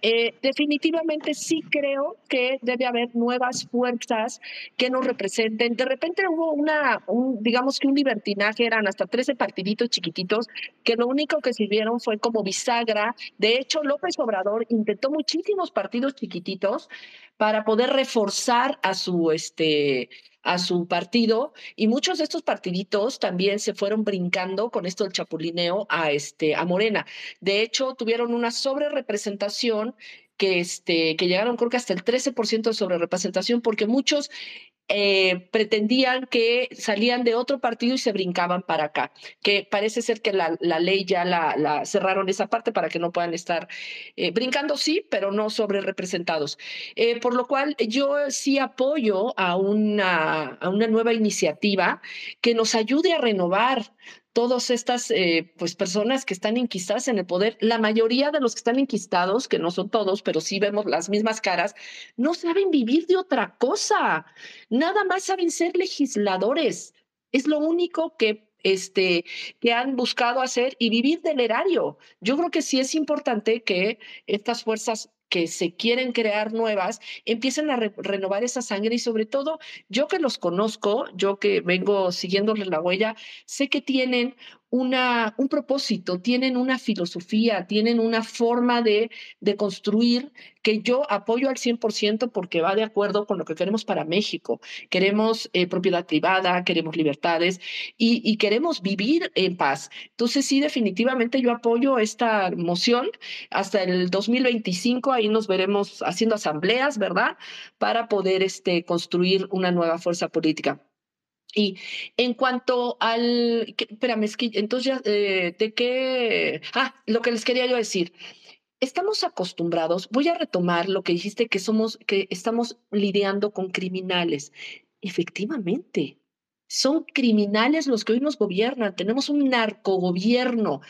eh, definitivamente sí creo que debe haber nuevas fuerzas que nos representen. De repente hubo una, un, digamos que un libertinaje, eran hasta 13 partiditos chiquititos, que lo único que sirvieron fue como bisagra. De hecho, López Obrador intentó muchísimos partidos chiquititos para poder reforzar a su, este, a su partido y muchos de estos partiditos también se fueron brincando con esto del chapulineo a este a Morena. De hecho, tuvieron una sobrerepresentación que este que llegaron creo que hasta el 13% de sobrerepresentación porque muchos eh, pretendían que salían de otro partido y se brincaban para acá, que parece ser que la, la ley ya la, cerraron esa parte para que no puedan estar eh, brincando, sí, pero no sobre representados. Eh, por lo cual yo sí apoyo a una, a una nueva iniciativa que nos ayude a renovar todas estas eh, pues personas que están enquistadas en el poder, la mayoría de los que están enquistados, que no son todos, pero sí vemos las mismas caras, no saben vivir de otra cosa, nada más saben ser legisladores. Es lo único que este, que han buscado hacer y vivir del erario. Yo creo que sí es importante que estas fuerzas que se quieren crear nuevas, empiecen a renovar esa sangre y sobre todo yo que los conozco, yo que vengo siguiéndoles la huella, sé que tienen una, un propósito, tienen una filosofía, tienen una forma de, de construir que yo apoyo al 100% porque va de acuerdo con lo que queremos para México. Queremos eh, propiedad privada, queremos libertades y, y, queremos vivir en paz. Entonces, sí, definitivamente yo apoyo esta moción. Hasta el 2025, ahí nos veremos haciendo asambleas, ¿verdad? Para poder este, construir una nueva fuerza política. Y en cuanto al, espérame, es que entonces ya, eh, ¿de qué? Ah, lo que les quería yo decir. Estamos acostumbrados, voy a retomar lo que dijiste que somos, que estamos lidiando con criminales. Efectivamente, son criminales los que hoy nos gobiernan. Tenemos un narcogobierno.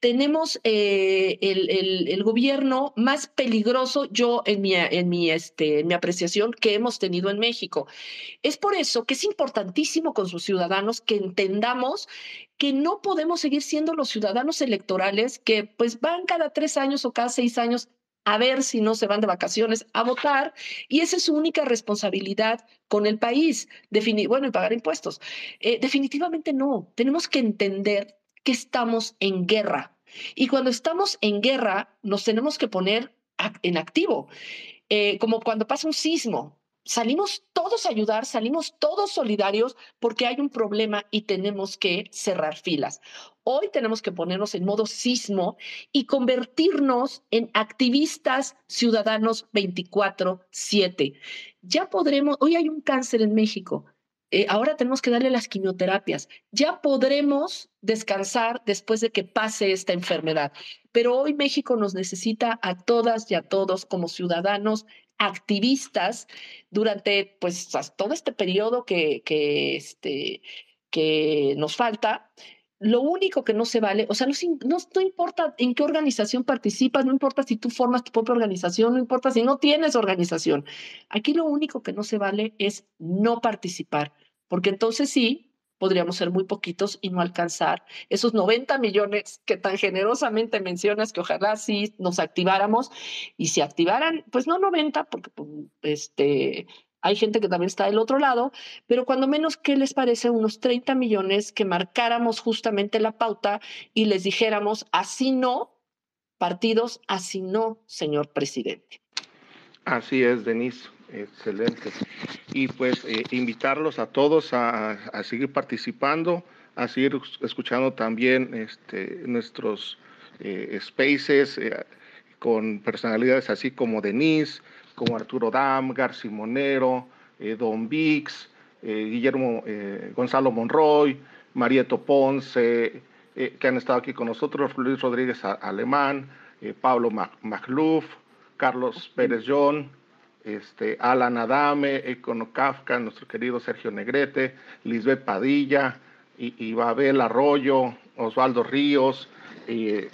Tenemos eh, el, el, el, gobierno más peligroso, yo en mi, en, mi, este, en mi apreciación, que hemos tenido en México. Es por eso que es importantísimo con sus ciudadanos que entendamos que no podemos seguir siendo los ciudadanos electorales que pues van cada tres años o cada seis años a ver si no se van de vacaciones a votar y esa es su única responsabilidad con el país. Defini bueno, y pagar impuestos. Eh, definitivamente no. Tenemos que entender que estamos en guerra y cuando estamos en guerra nos tenemos que poner en activo. Eh, como cuando pasa un sismo, salimos todos a ayudar, salimos todos solidarios porque hay un problema y tenemos que cerrar filas. Hoy tenemos que ponernos en modo sismo y convertirnos en activistas ciudadanos 24/7. Ya podremos, hoy hay un cáncer en México. Eh, ahora tenemos que darle las quimioterapias. Ya podremos descansar después de que pase esta enfermedad. Pero hoy México nos necesita a todas y a todos como ciudadanos activistas durante pues todo este periodo que, que, este, que nos falta. Lo único que no se vale, o sea, no, no, no, importa en qué organización participas, no importa si tú formas tu propia organización, no importa si no tienes organización. Aquí lo único que no se vale es no participar, porque entonces sí, podríamos ser muy poquitos y no alcanzar esos 90 millones que tan generosamente mencionas que ojalá sí nos activáramos y si activaran, pues no 90, porque pues, este, hay gente que también está del otro lado, pero cuando menos, ¿qué les parece unos 30 millones que marcáramos justamente la pauta y les dijéramos, así no, partidos, así no, señor presidente? Así es, Denise. Excelente. Y pues eh, invitarlos a todos a, a, seguir participando, a seguir escuchando también este, nuestros eh, spaces eh, con personalidades así como Denise, como Arturo Dam, García Monero, eh, Don Vix, Guillermo Gonzalo Monroy, Marieto Ponce, que han estado aquí con nosotros, Luis Rodríguez Alemán, Pablo Magluf, Carlos Pérez John, este, Alan Adame, Econo Kafka, nuestro querido Sergio Negrete, Lisbeth Padilla, y, y Babel Arroyo, Osvaldo Ríos, y,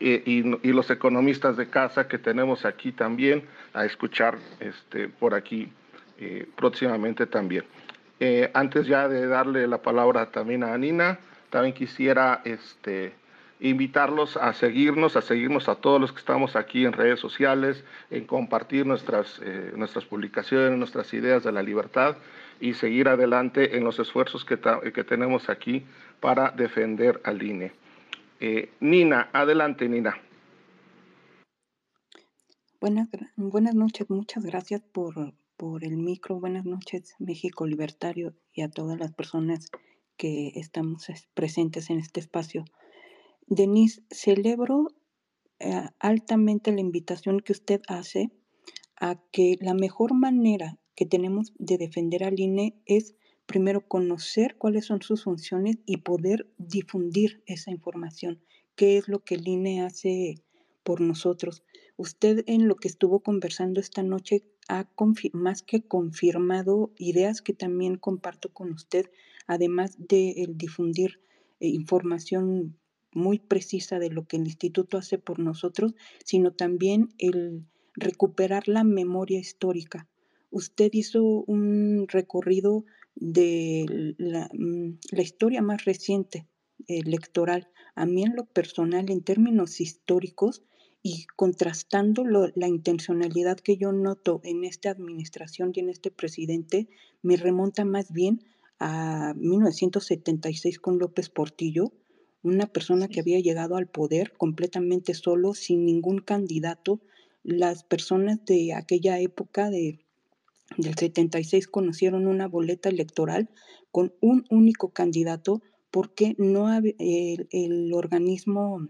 y, los economistas de casa que tenemos aquí también a escuchar este, por aquí eh, próximamente también. Eh, antes ya de darle la palabra también a Anina, también quisiera este, invitarlos a seguirnos, a seguirnos a todos los que estamos aquí en redes sociales, en compartir nuestras, eh, nuestras publicaciones, nuestras ideas de la libertad y seguir adelante en los esfuerzos que, que tenemos aquí para defender al INE. Eh, Nina, adelante Nina. Buenas, buenas noches, muchas gracias por, por el micro. Buenas noches, México Libertario y a todas las personas que estamos presentes en este espacio. Denise, celebro eh, altamente la invitación que usted hace a que la mejor manera que tenemos de defender al INE es primero conocer cuáles son sus funciones y poder difundir esa información, qué es lo que el INE hace por nosotros. Usted en lo que estuvo conversando esta noche ha más que confirmado ideas que también comparto con usted, además de el difundir eh, información muy precisa de lo que el instituto hace por nosotros, sino también el recuperar la memoria histórica. Usted hizo un recorrido de la, mm, la historia más reciente electoral. A mí en lo personal, en términos históricos, y contrastando lo, la intencionalidad que yo noto en esta administración y en este presidente, me remonta más bien a 1976 con López Portillo, una persona que había llegado al poder completamente solo, sin ningún candidato. Las personas de aquella época de, del 76 conocieron una boleta electoral con un único candidato porque no el, el organismo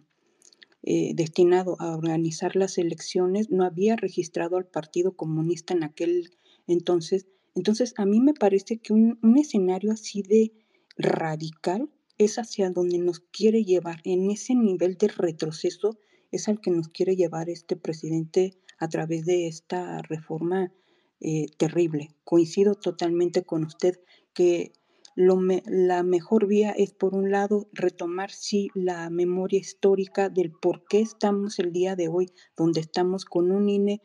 eh, destinado a organizar las elecciones no había registrado al Partido Comunista en aquel entonces. Entonces, a mí me parece que un, un escenario así de radical es hacia donde nos quiere llevar, en ese nivel de retroceso es al que nos quiere llevar este presidente a través de esta reforma eh, terrible. Coincido totalmente con usted que la mejor vía es, por un lado, retomar, sí, la memoria histórica del por qué estamos el día de hoy, donde estamos con un INE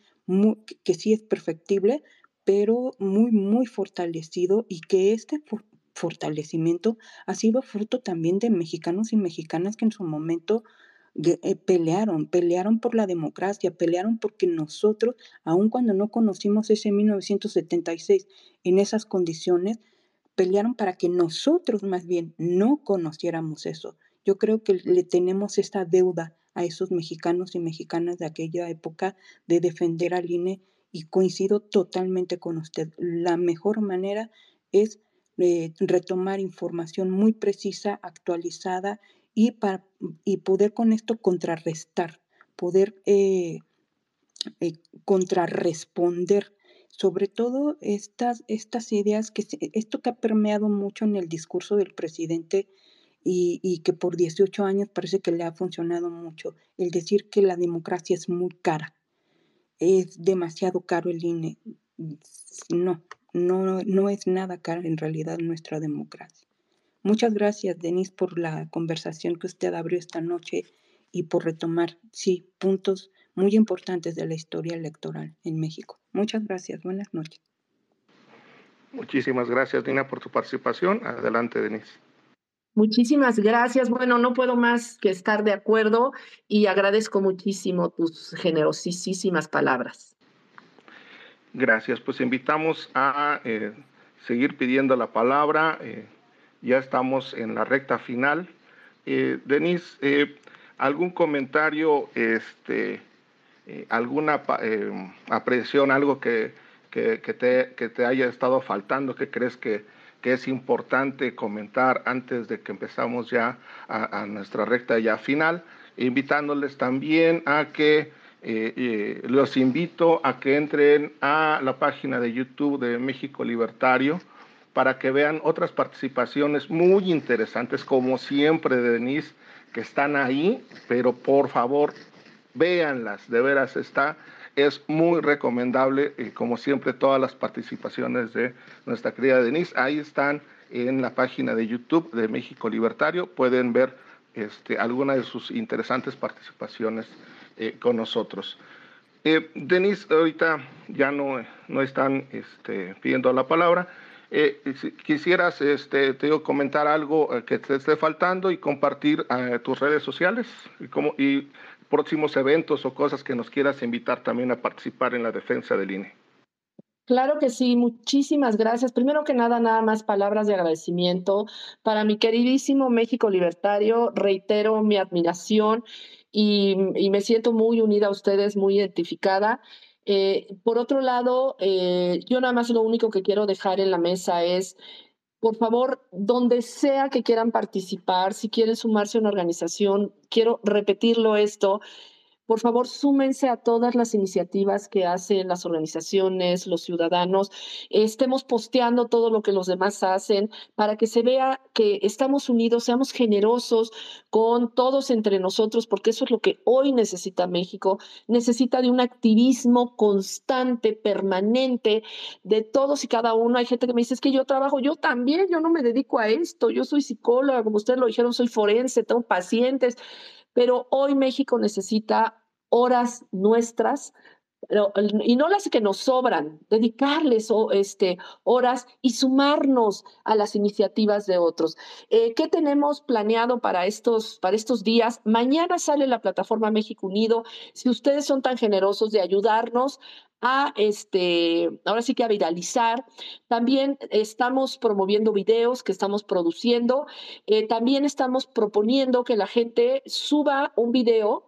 que sí es perfectible, pero muy, muy fortalecido y que este fortalecimiento ha sido fruto también de mexicanos y mexicanas que en su momento eh, pelearon, pelearon por la democracia, pelearon porque nosotros, aun cuando no conocimos ese 1976 en esas condiciones, pelearon para que nosotros más bien no conociéramos eso. Yo creo que le tenemos esta deuda a esos mexicanos y mexicanas de aquella época de defender al INE y coincido totalmente con usted. La mejor manera es eh, retomar información muy precisa, actualizada y, para, y poder con esto contrarrestar, poder eh, eh, contrarresponder sobre todo estas, estas ideas, que esto que ha permeado mucho en el discurso del presidente y, y, que por 18 años parece que le ha funcionado mucho, el decir que la democracia es muy cara, es demasiado caro el INE. No, no, no es nada caro en realidad nuestra democracia. Muchas gracias, Denise, por la conversación que usted abrió esta noche y por retomar, sí, puntos muy importantes de la historia electoral en México. Muchas gracias. Buenas noches. Muchísimas gracias, Dina, por tu participación. Adelante, Denise. Muchísimas gracias. Bueno, no puedo más que estar de acuerdo y agradezco muchísimo tus generosísimas palabras. Gracias. Pues invitamos a eh, seguir pidiendo la palabra. Eh, ya estamos en la recta final. Eh, Denise, eh, ¿algún comentario este, eh, alguna eh, apreciación, algo que, que, te, que, te, haya estado faltando, que crees que, que, es importante comentar antes de que empezamos ya a, a nuestra recta ya final, invitándoles también a que eh, los invito a que entren a la página de YouTube de México Libertario para que vean otras participaciones muy interesantes, como siempre, de Denise, que están ahí, pero por favor véanlas, de veras está, es muy recomendable, y como siempre, todas las participaciones de nuestra querida Denise, ahí están en la página de YouTube de México Libertario, pueden ver este, algunas de sus interesantes participaciones eh, con nosotros. Eh, Denise, ahorita ya no, no están este, pidiendo la palabra. Eh, si quisieras este, te digo, comentar algo eh, que te esté faltando y compartir eh, tus redes sociales y, como, y próximos eventos o cosas que nos quieras invitar también a participar en la defensa del INE. Claro que sí, muchísimas gracias. Primero que nada, nada más palabras de agradecimiento para mi queridísimo México Libertario. Reitero mi admiración y, me siento muy unida a ustedes, muy identificada. Eh, por otro lado, eh, yo nada más lo único que quiero dejar en la mesa es por favor, donde sea que quieran participar, si quieren sumarse a una organización, quiero repetirlo esto, por favor, súmense a todas las iniciativas que hacen las organizaciones, los ciudadanos. Estemos posteando todo lo que los demás hacen para que se vea que estamos unidos, seamos generosos con todos entre nosotros, porque eso es lo que hoy necesita México. Necesita de un activismo constante, permanente, de todos y cada uno. Hay gente que me dice, es que yo trabajo, yo también, yo no me dedico a esto, yo soy psicóloga, como ustedes lo dijeron, soy forense, tengo pacientes pero hoy México necesita horas nuestras y no las que nos sobran, dedicarles este, horas y sumarnos a las iniciativas de otros. Eh, ¿Qué tenemos planeado para estos, para estos días? Mañana sale la plataforma México Unido. Si ustedes son tan generosos de ayudarnos a este, ahora sí que a viralizar. También estamos promoviendo videos que estamos produciendo. Eh, también estamos proponiendo que la gente suba un video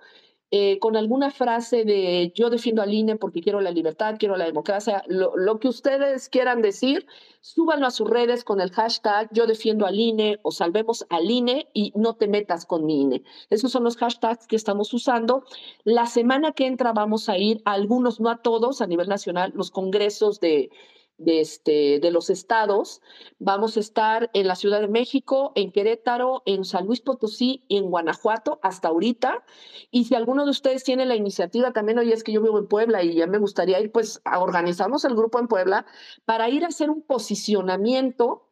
eh, con alguna frase de yo defiendo al INE porque quiero la libertad, quiero la democracia, lo, que ustedes quieran decir, súbanlo a sus redes con el hashtag yo defiendo al INE o salvemos al INE y no te metas con mi INE. Esos son los hashtags que estamos usando. La semana que entra vamos a ir a algunos, no a todos, a nivel nacional, los congresos de, de, este, de los estados. Vamos a estar en la Ciudad de México, en Querétaro, en San Luis Potosí en Guanajuato hasta ahorita. Y si alguno de ustedes tiene la iniciativa, también hoy es que yo vivo en Puebla y ya me gustaría ir, pues organizamos el grupo en Puebla para ir a hacer un posicionamiento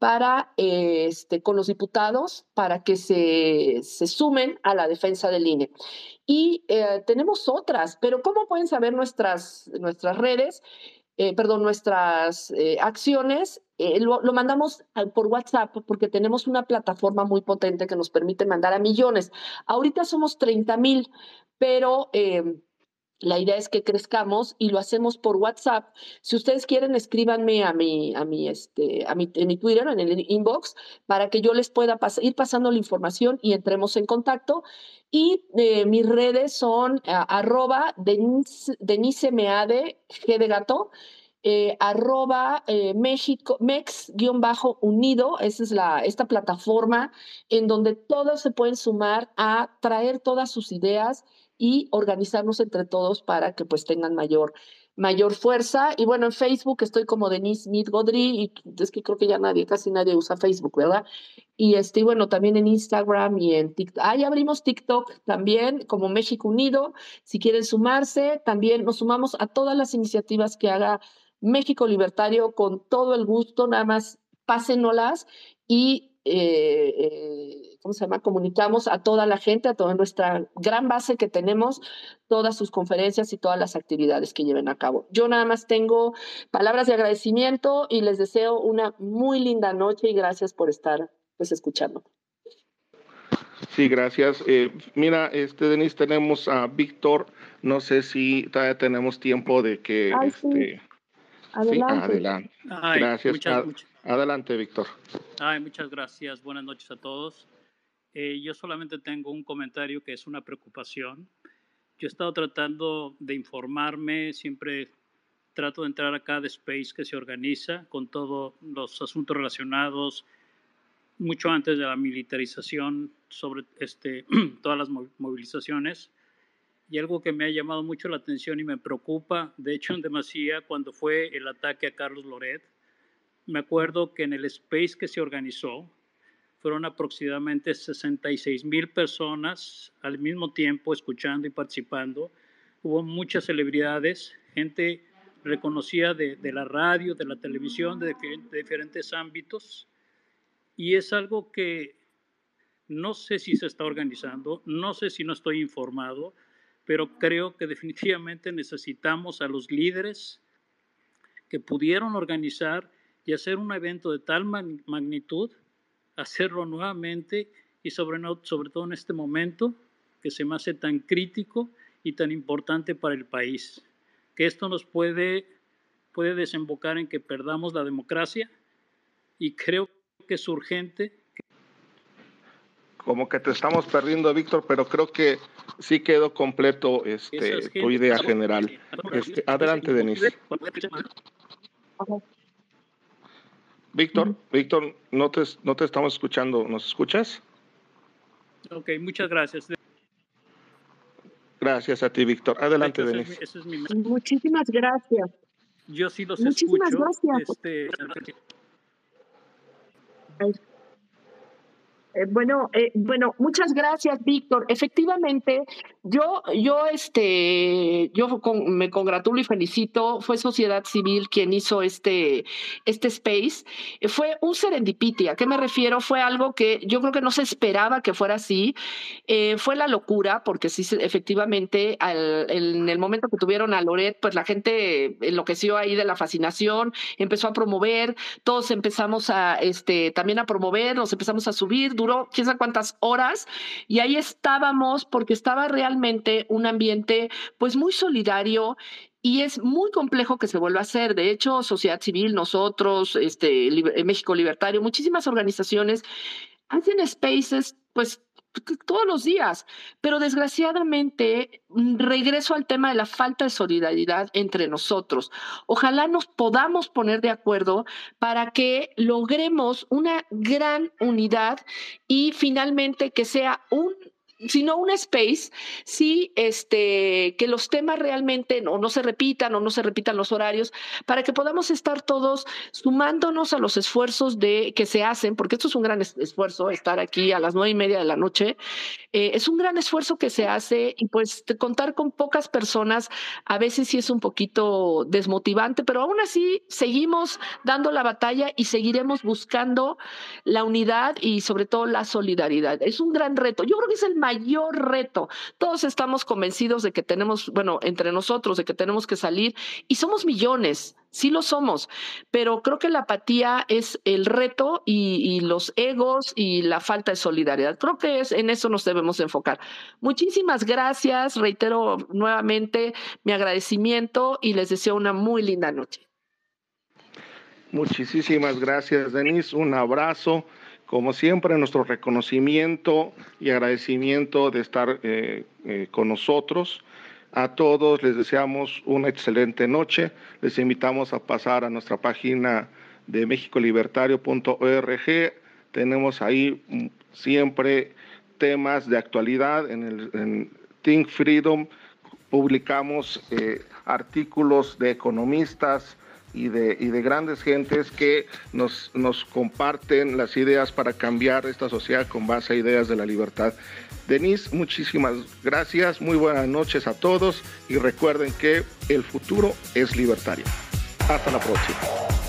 para este, con los diputados para que se, se sumen a la defensa del INE. Y eh, tenemos otras, pero ¿cómo pueden saber nuestras, nuestras redes? Eh, perdón, nuestras eh, acciones, eh, lo, mandamos por WhatsApp porque tenemos una plataforma muy potente que nos permite mandar a millones. Ahorita somos 30 mil, pero em, la idea es que crezcamos y lo hacemos por WhatsApp. Si ustedes quieren, escríbanme a mi, a mi, este, a mi, en mi Twitter, en el inbox, para que yo les pueda ir pasando la información y entremos en contacto. Y mis redes son arroba Denise, Meade, G de gato, eh, arroba eh, México, Mex-unido, esa es la, esta plataforma en donde todos se pueden sumar a traer todas sus ideas y organizarnos entre todos para que pues tengan mayor, mayor fuerza. Y bueno, en Facebook estoy como Denise Smith Godry, y es que creo que ya nadie, casi nadie usa Facebook, ¿verdad? Y este, bueno, también en Instagram y en TikTok. Ahí abrimos TikTok también, como México Unido. Si quieren sumarse, también nos sumamos a todas las iniciativas que haga México Libertario con todo el gusto, nada más pásenolas y, eh, eh, ¿cómo se llama? Comunicamos a toda la gente, a toda nuestra gran base que tenemos, todas sus conferencias y todas las actividades que lleven a cabo. Yo nada más tengo palabras de agradecimiento y les deseo una muy linda noche y gracias por estar pues escuchando. Sí, gracias. Eh, mira, este Denise, tenemos a Víctor. No sé si todavía tenemos tiempo de que este, Adelante. gracias. Adelante, Víctor. Ay, muchas gracias. Buenas noches a todos. Eh, yo solamente tengo un comentario que es una preocupación. Yo he estado tratando de informarme, siempre trato de entrar a cada space que se organiza con todos los asuntos relacionados, mucho antes de la militarización, sobre este, todas las movilizaciones y algo que me ha llamado mucho la atención y me preocupa, de hecho en demasía, cuando fue el ataque a Carlos Loret, me acuerdo que en el space que se organizó fueron aproximadamente 66 mil personas al mismo tiempo escuchando y participando. Hubo muchas celebridades, gente reconocida de, de la radio, de la televisión, de, de diferentes ámbitos. Y es algo que no sé si se está organizando, no sé si no estoy informado, pero creo que definitivamente necesitamos a los líderes que pudieron organizar y hacer un evento de tal magnitud, hacerlo nuevamente y sobre, sobre todo en este momento que se me hace tan crítico y tan importante para el país. Que esto nos puede, puede desembocar en que perdamos la democracia y creo que es urgente como que te estamos perdiendo, Víctor, pero creo que sí quedó completo este, tu idea general. Este, adelante, Denise. Víctor, Víctor, no te, no te estamos escuchando. ¿Nos escuchas? Ok, muchas gracias. Gracias a ti, Víctor. Adelante, Denise. Muchísimas gracias. Yo sí los Muchísimas Gracias. Este, eh, bueno, eh, bueno, muchas gracias, Víctor. Efectivamente, Yo, yo, este, yo me congratulo y felicito. Fue Sociedad Civil quien hizo este, este space. Fue un serendipity. ¿A qué me refiero? Fue algo que yo creo que no se esperaba que fuera así. Eh, fue la locura, porque sí, efectivamente, en el momento que tuvieron a Loret, pues la gente enloqueció ahí de la fascinación, empezó a promover, todos empezamos a, este, también a promover, nos empezamos a subir, duró quién sabe cuántas horas, y ahí estábamos porque estaba realmente un ambiente pues muy solidario y es muy complejo que se vuelva a hacer. De hecho, sociedad civil, nosotros, este, eh, México Libertario, muchísimas organizaciones hacen spaces, pues todos los días, pero desgraciadamente mm, regreso al tema de la falta de solidaridad entre nosotros. Ojalá nos podamos poner de acuerdo para que logremos una gran unidad y finalmente que sea un sino un space, sí, este, que los temas realmente no, no se repitan o no se repitan los horarios, para que podamos estar todos sumándonos a los esfuerzos de que se hacen, porque esto es un gran esfuerzo, estar aquí a las nueve y media de la noche, eh, es un gran esfuerzo que se hace y pues contar con pocas personas a veces sí es un poquito desmotivante, pero aún así seguimos dando la batalla y seguiremos buscando la unidad y sobre todo la solidaridad. Es un gran reto. Yo creo que es el mayor reto. Todos estamos convencidos de que tenemos, bueno, entre nosotros, de que tenemos que salir y somos millones. Sí lo somos, pero creo que la apatía es el reto y, los egos y la falta de solidaridad. Creo que es en eso nos debemos enfocar. Muchísimas gracias, reitero nuevamente mi agradecimiento y les deseo una muy linda noche. Muchísimas gracias, Denise. Un abrazo. Como siempre, nuestro reconocimiento y agradecimiento de estar eh, eh, con nosotros. A todos les deseamos una excelente noche. Les invitamos a pasar a nuestra página de mexicolibertario.org. Tenemos ahí mm, siempre temas de actualidad. En, el, Think Freedom publicamos eh, artículos de economistas y de, grandes gentes que nos, nos comparten las ideas para cambiar esta sociedad con base a ideas de la libertad. Denise, muchísimas gracias, muy buenas noches a todos y recuerden que el futuro es libertario. Hasta la próxima.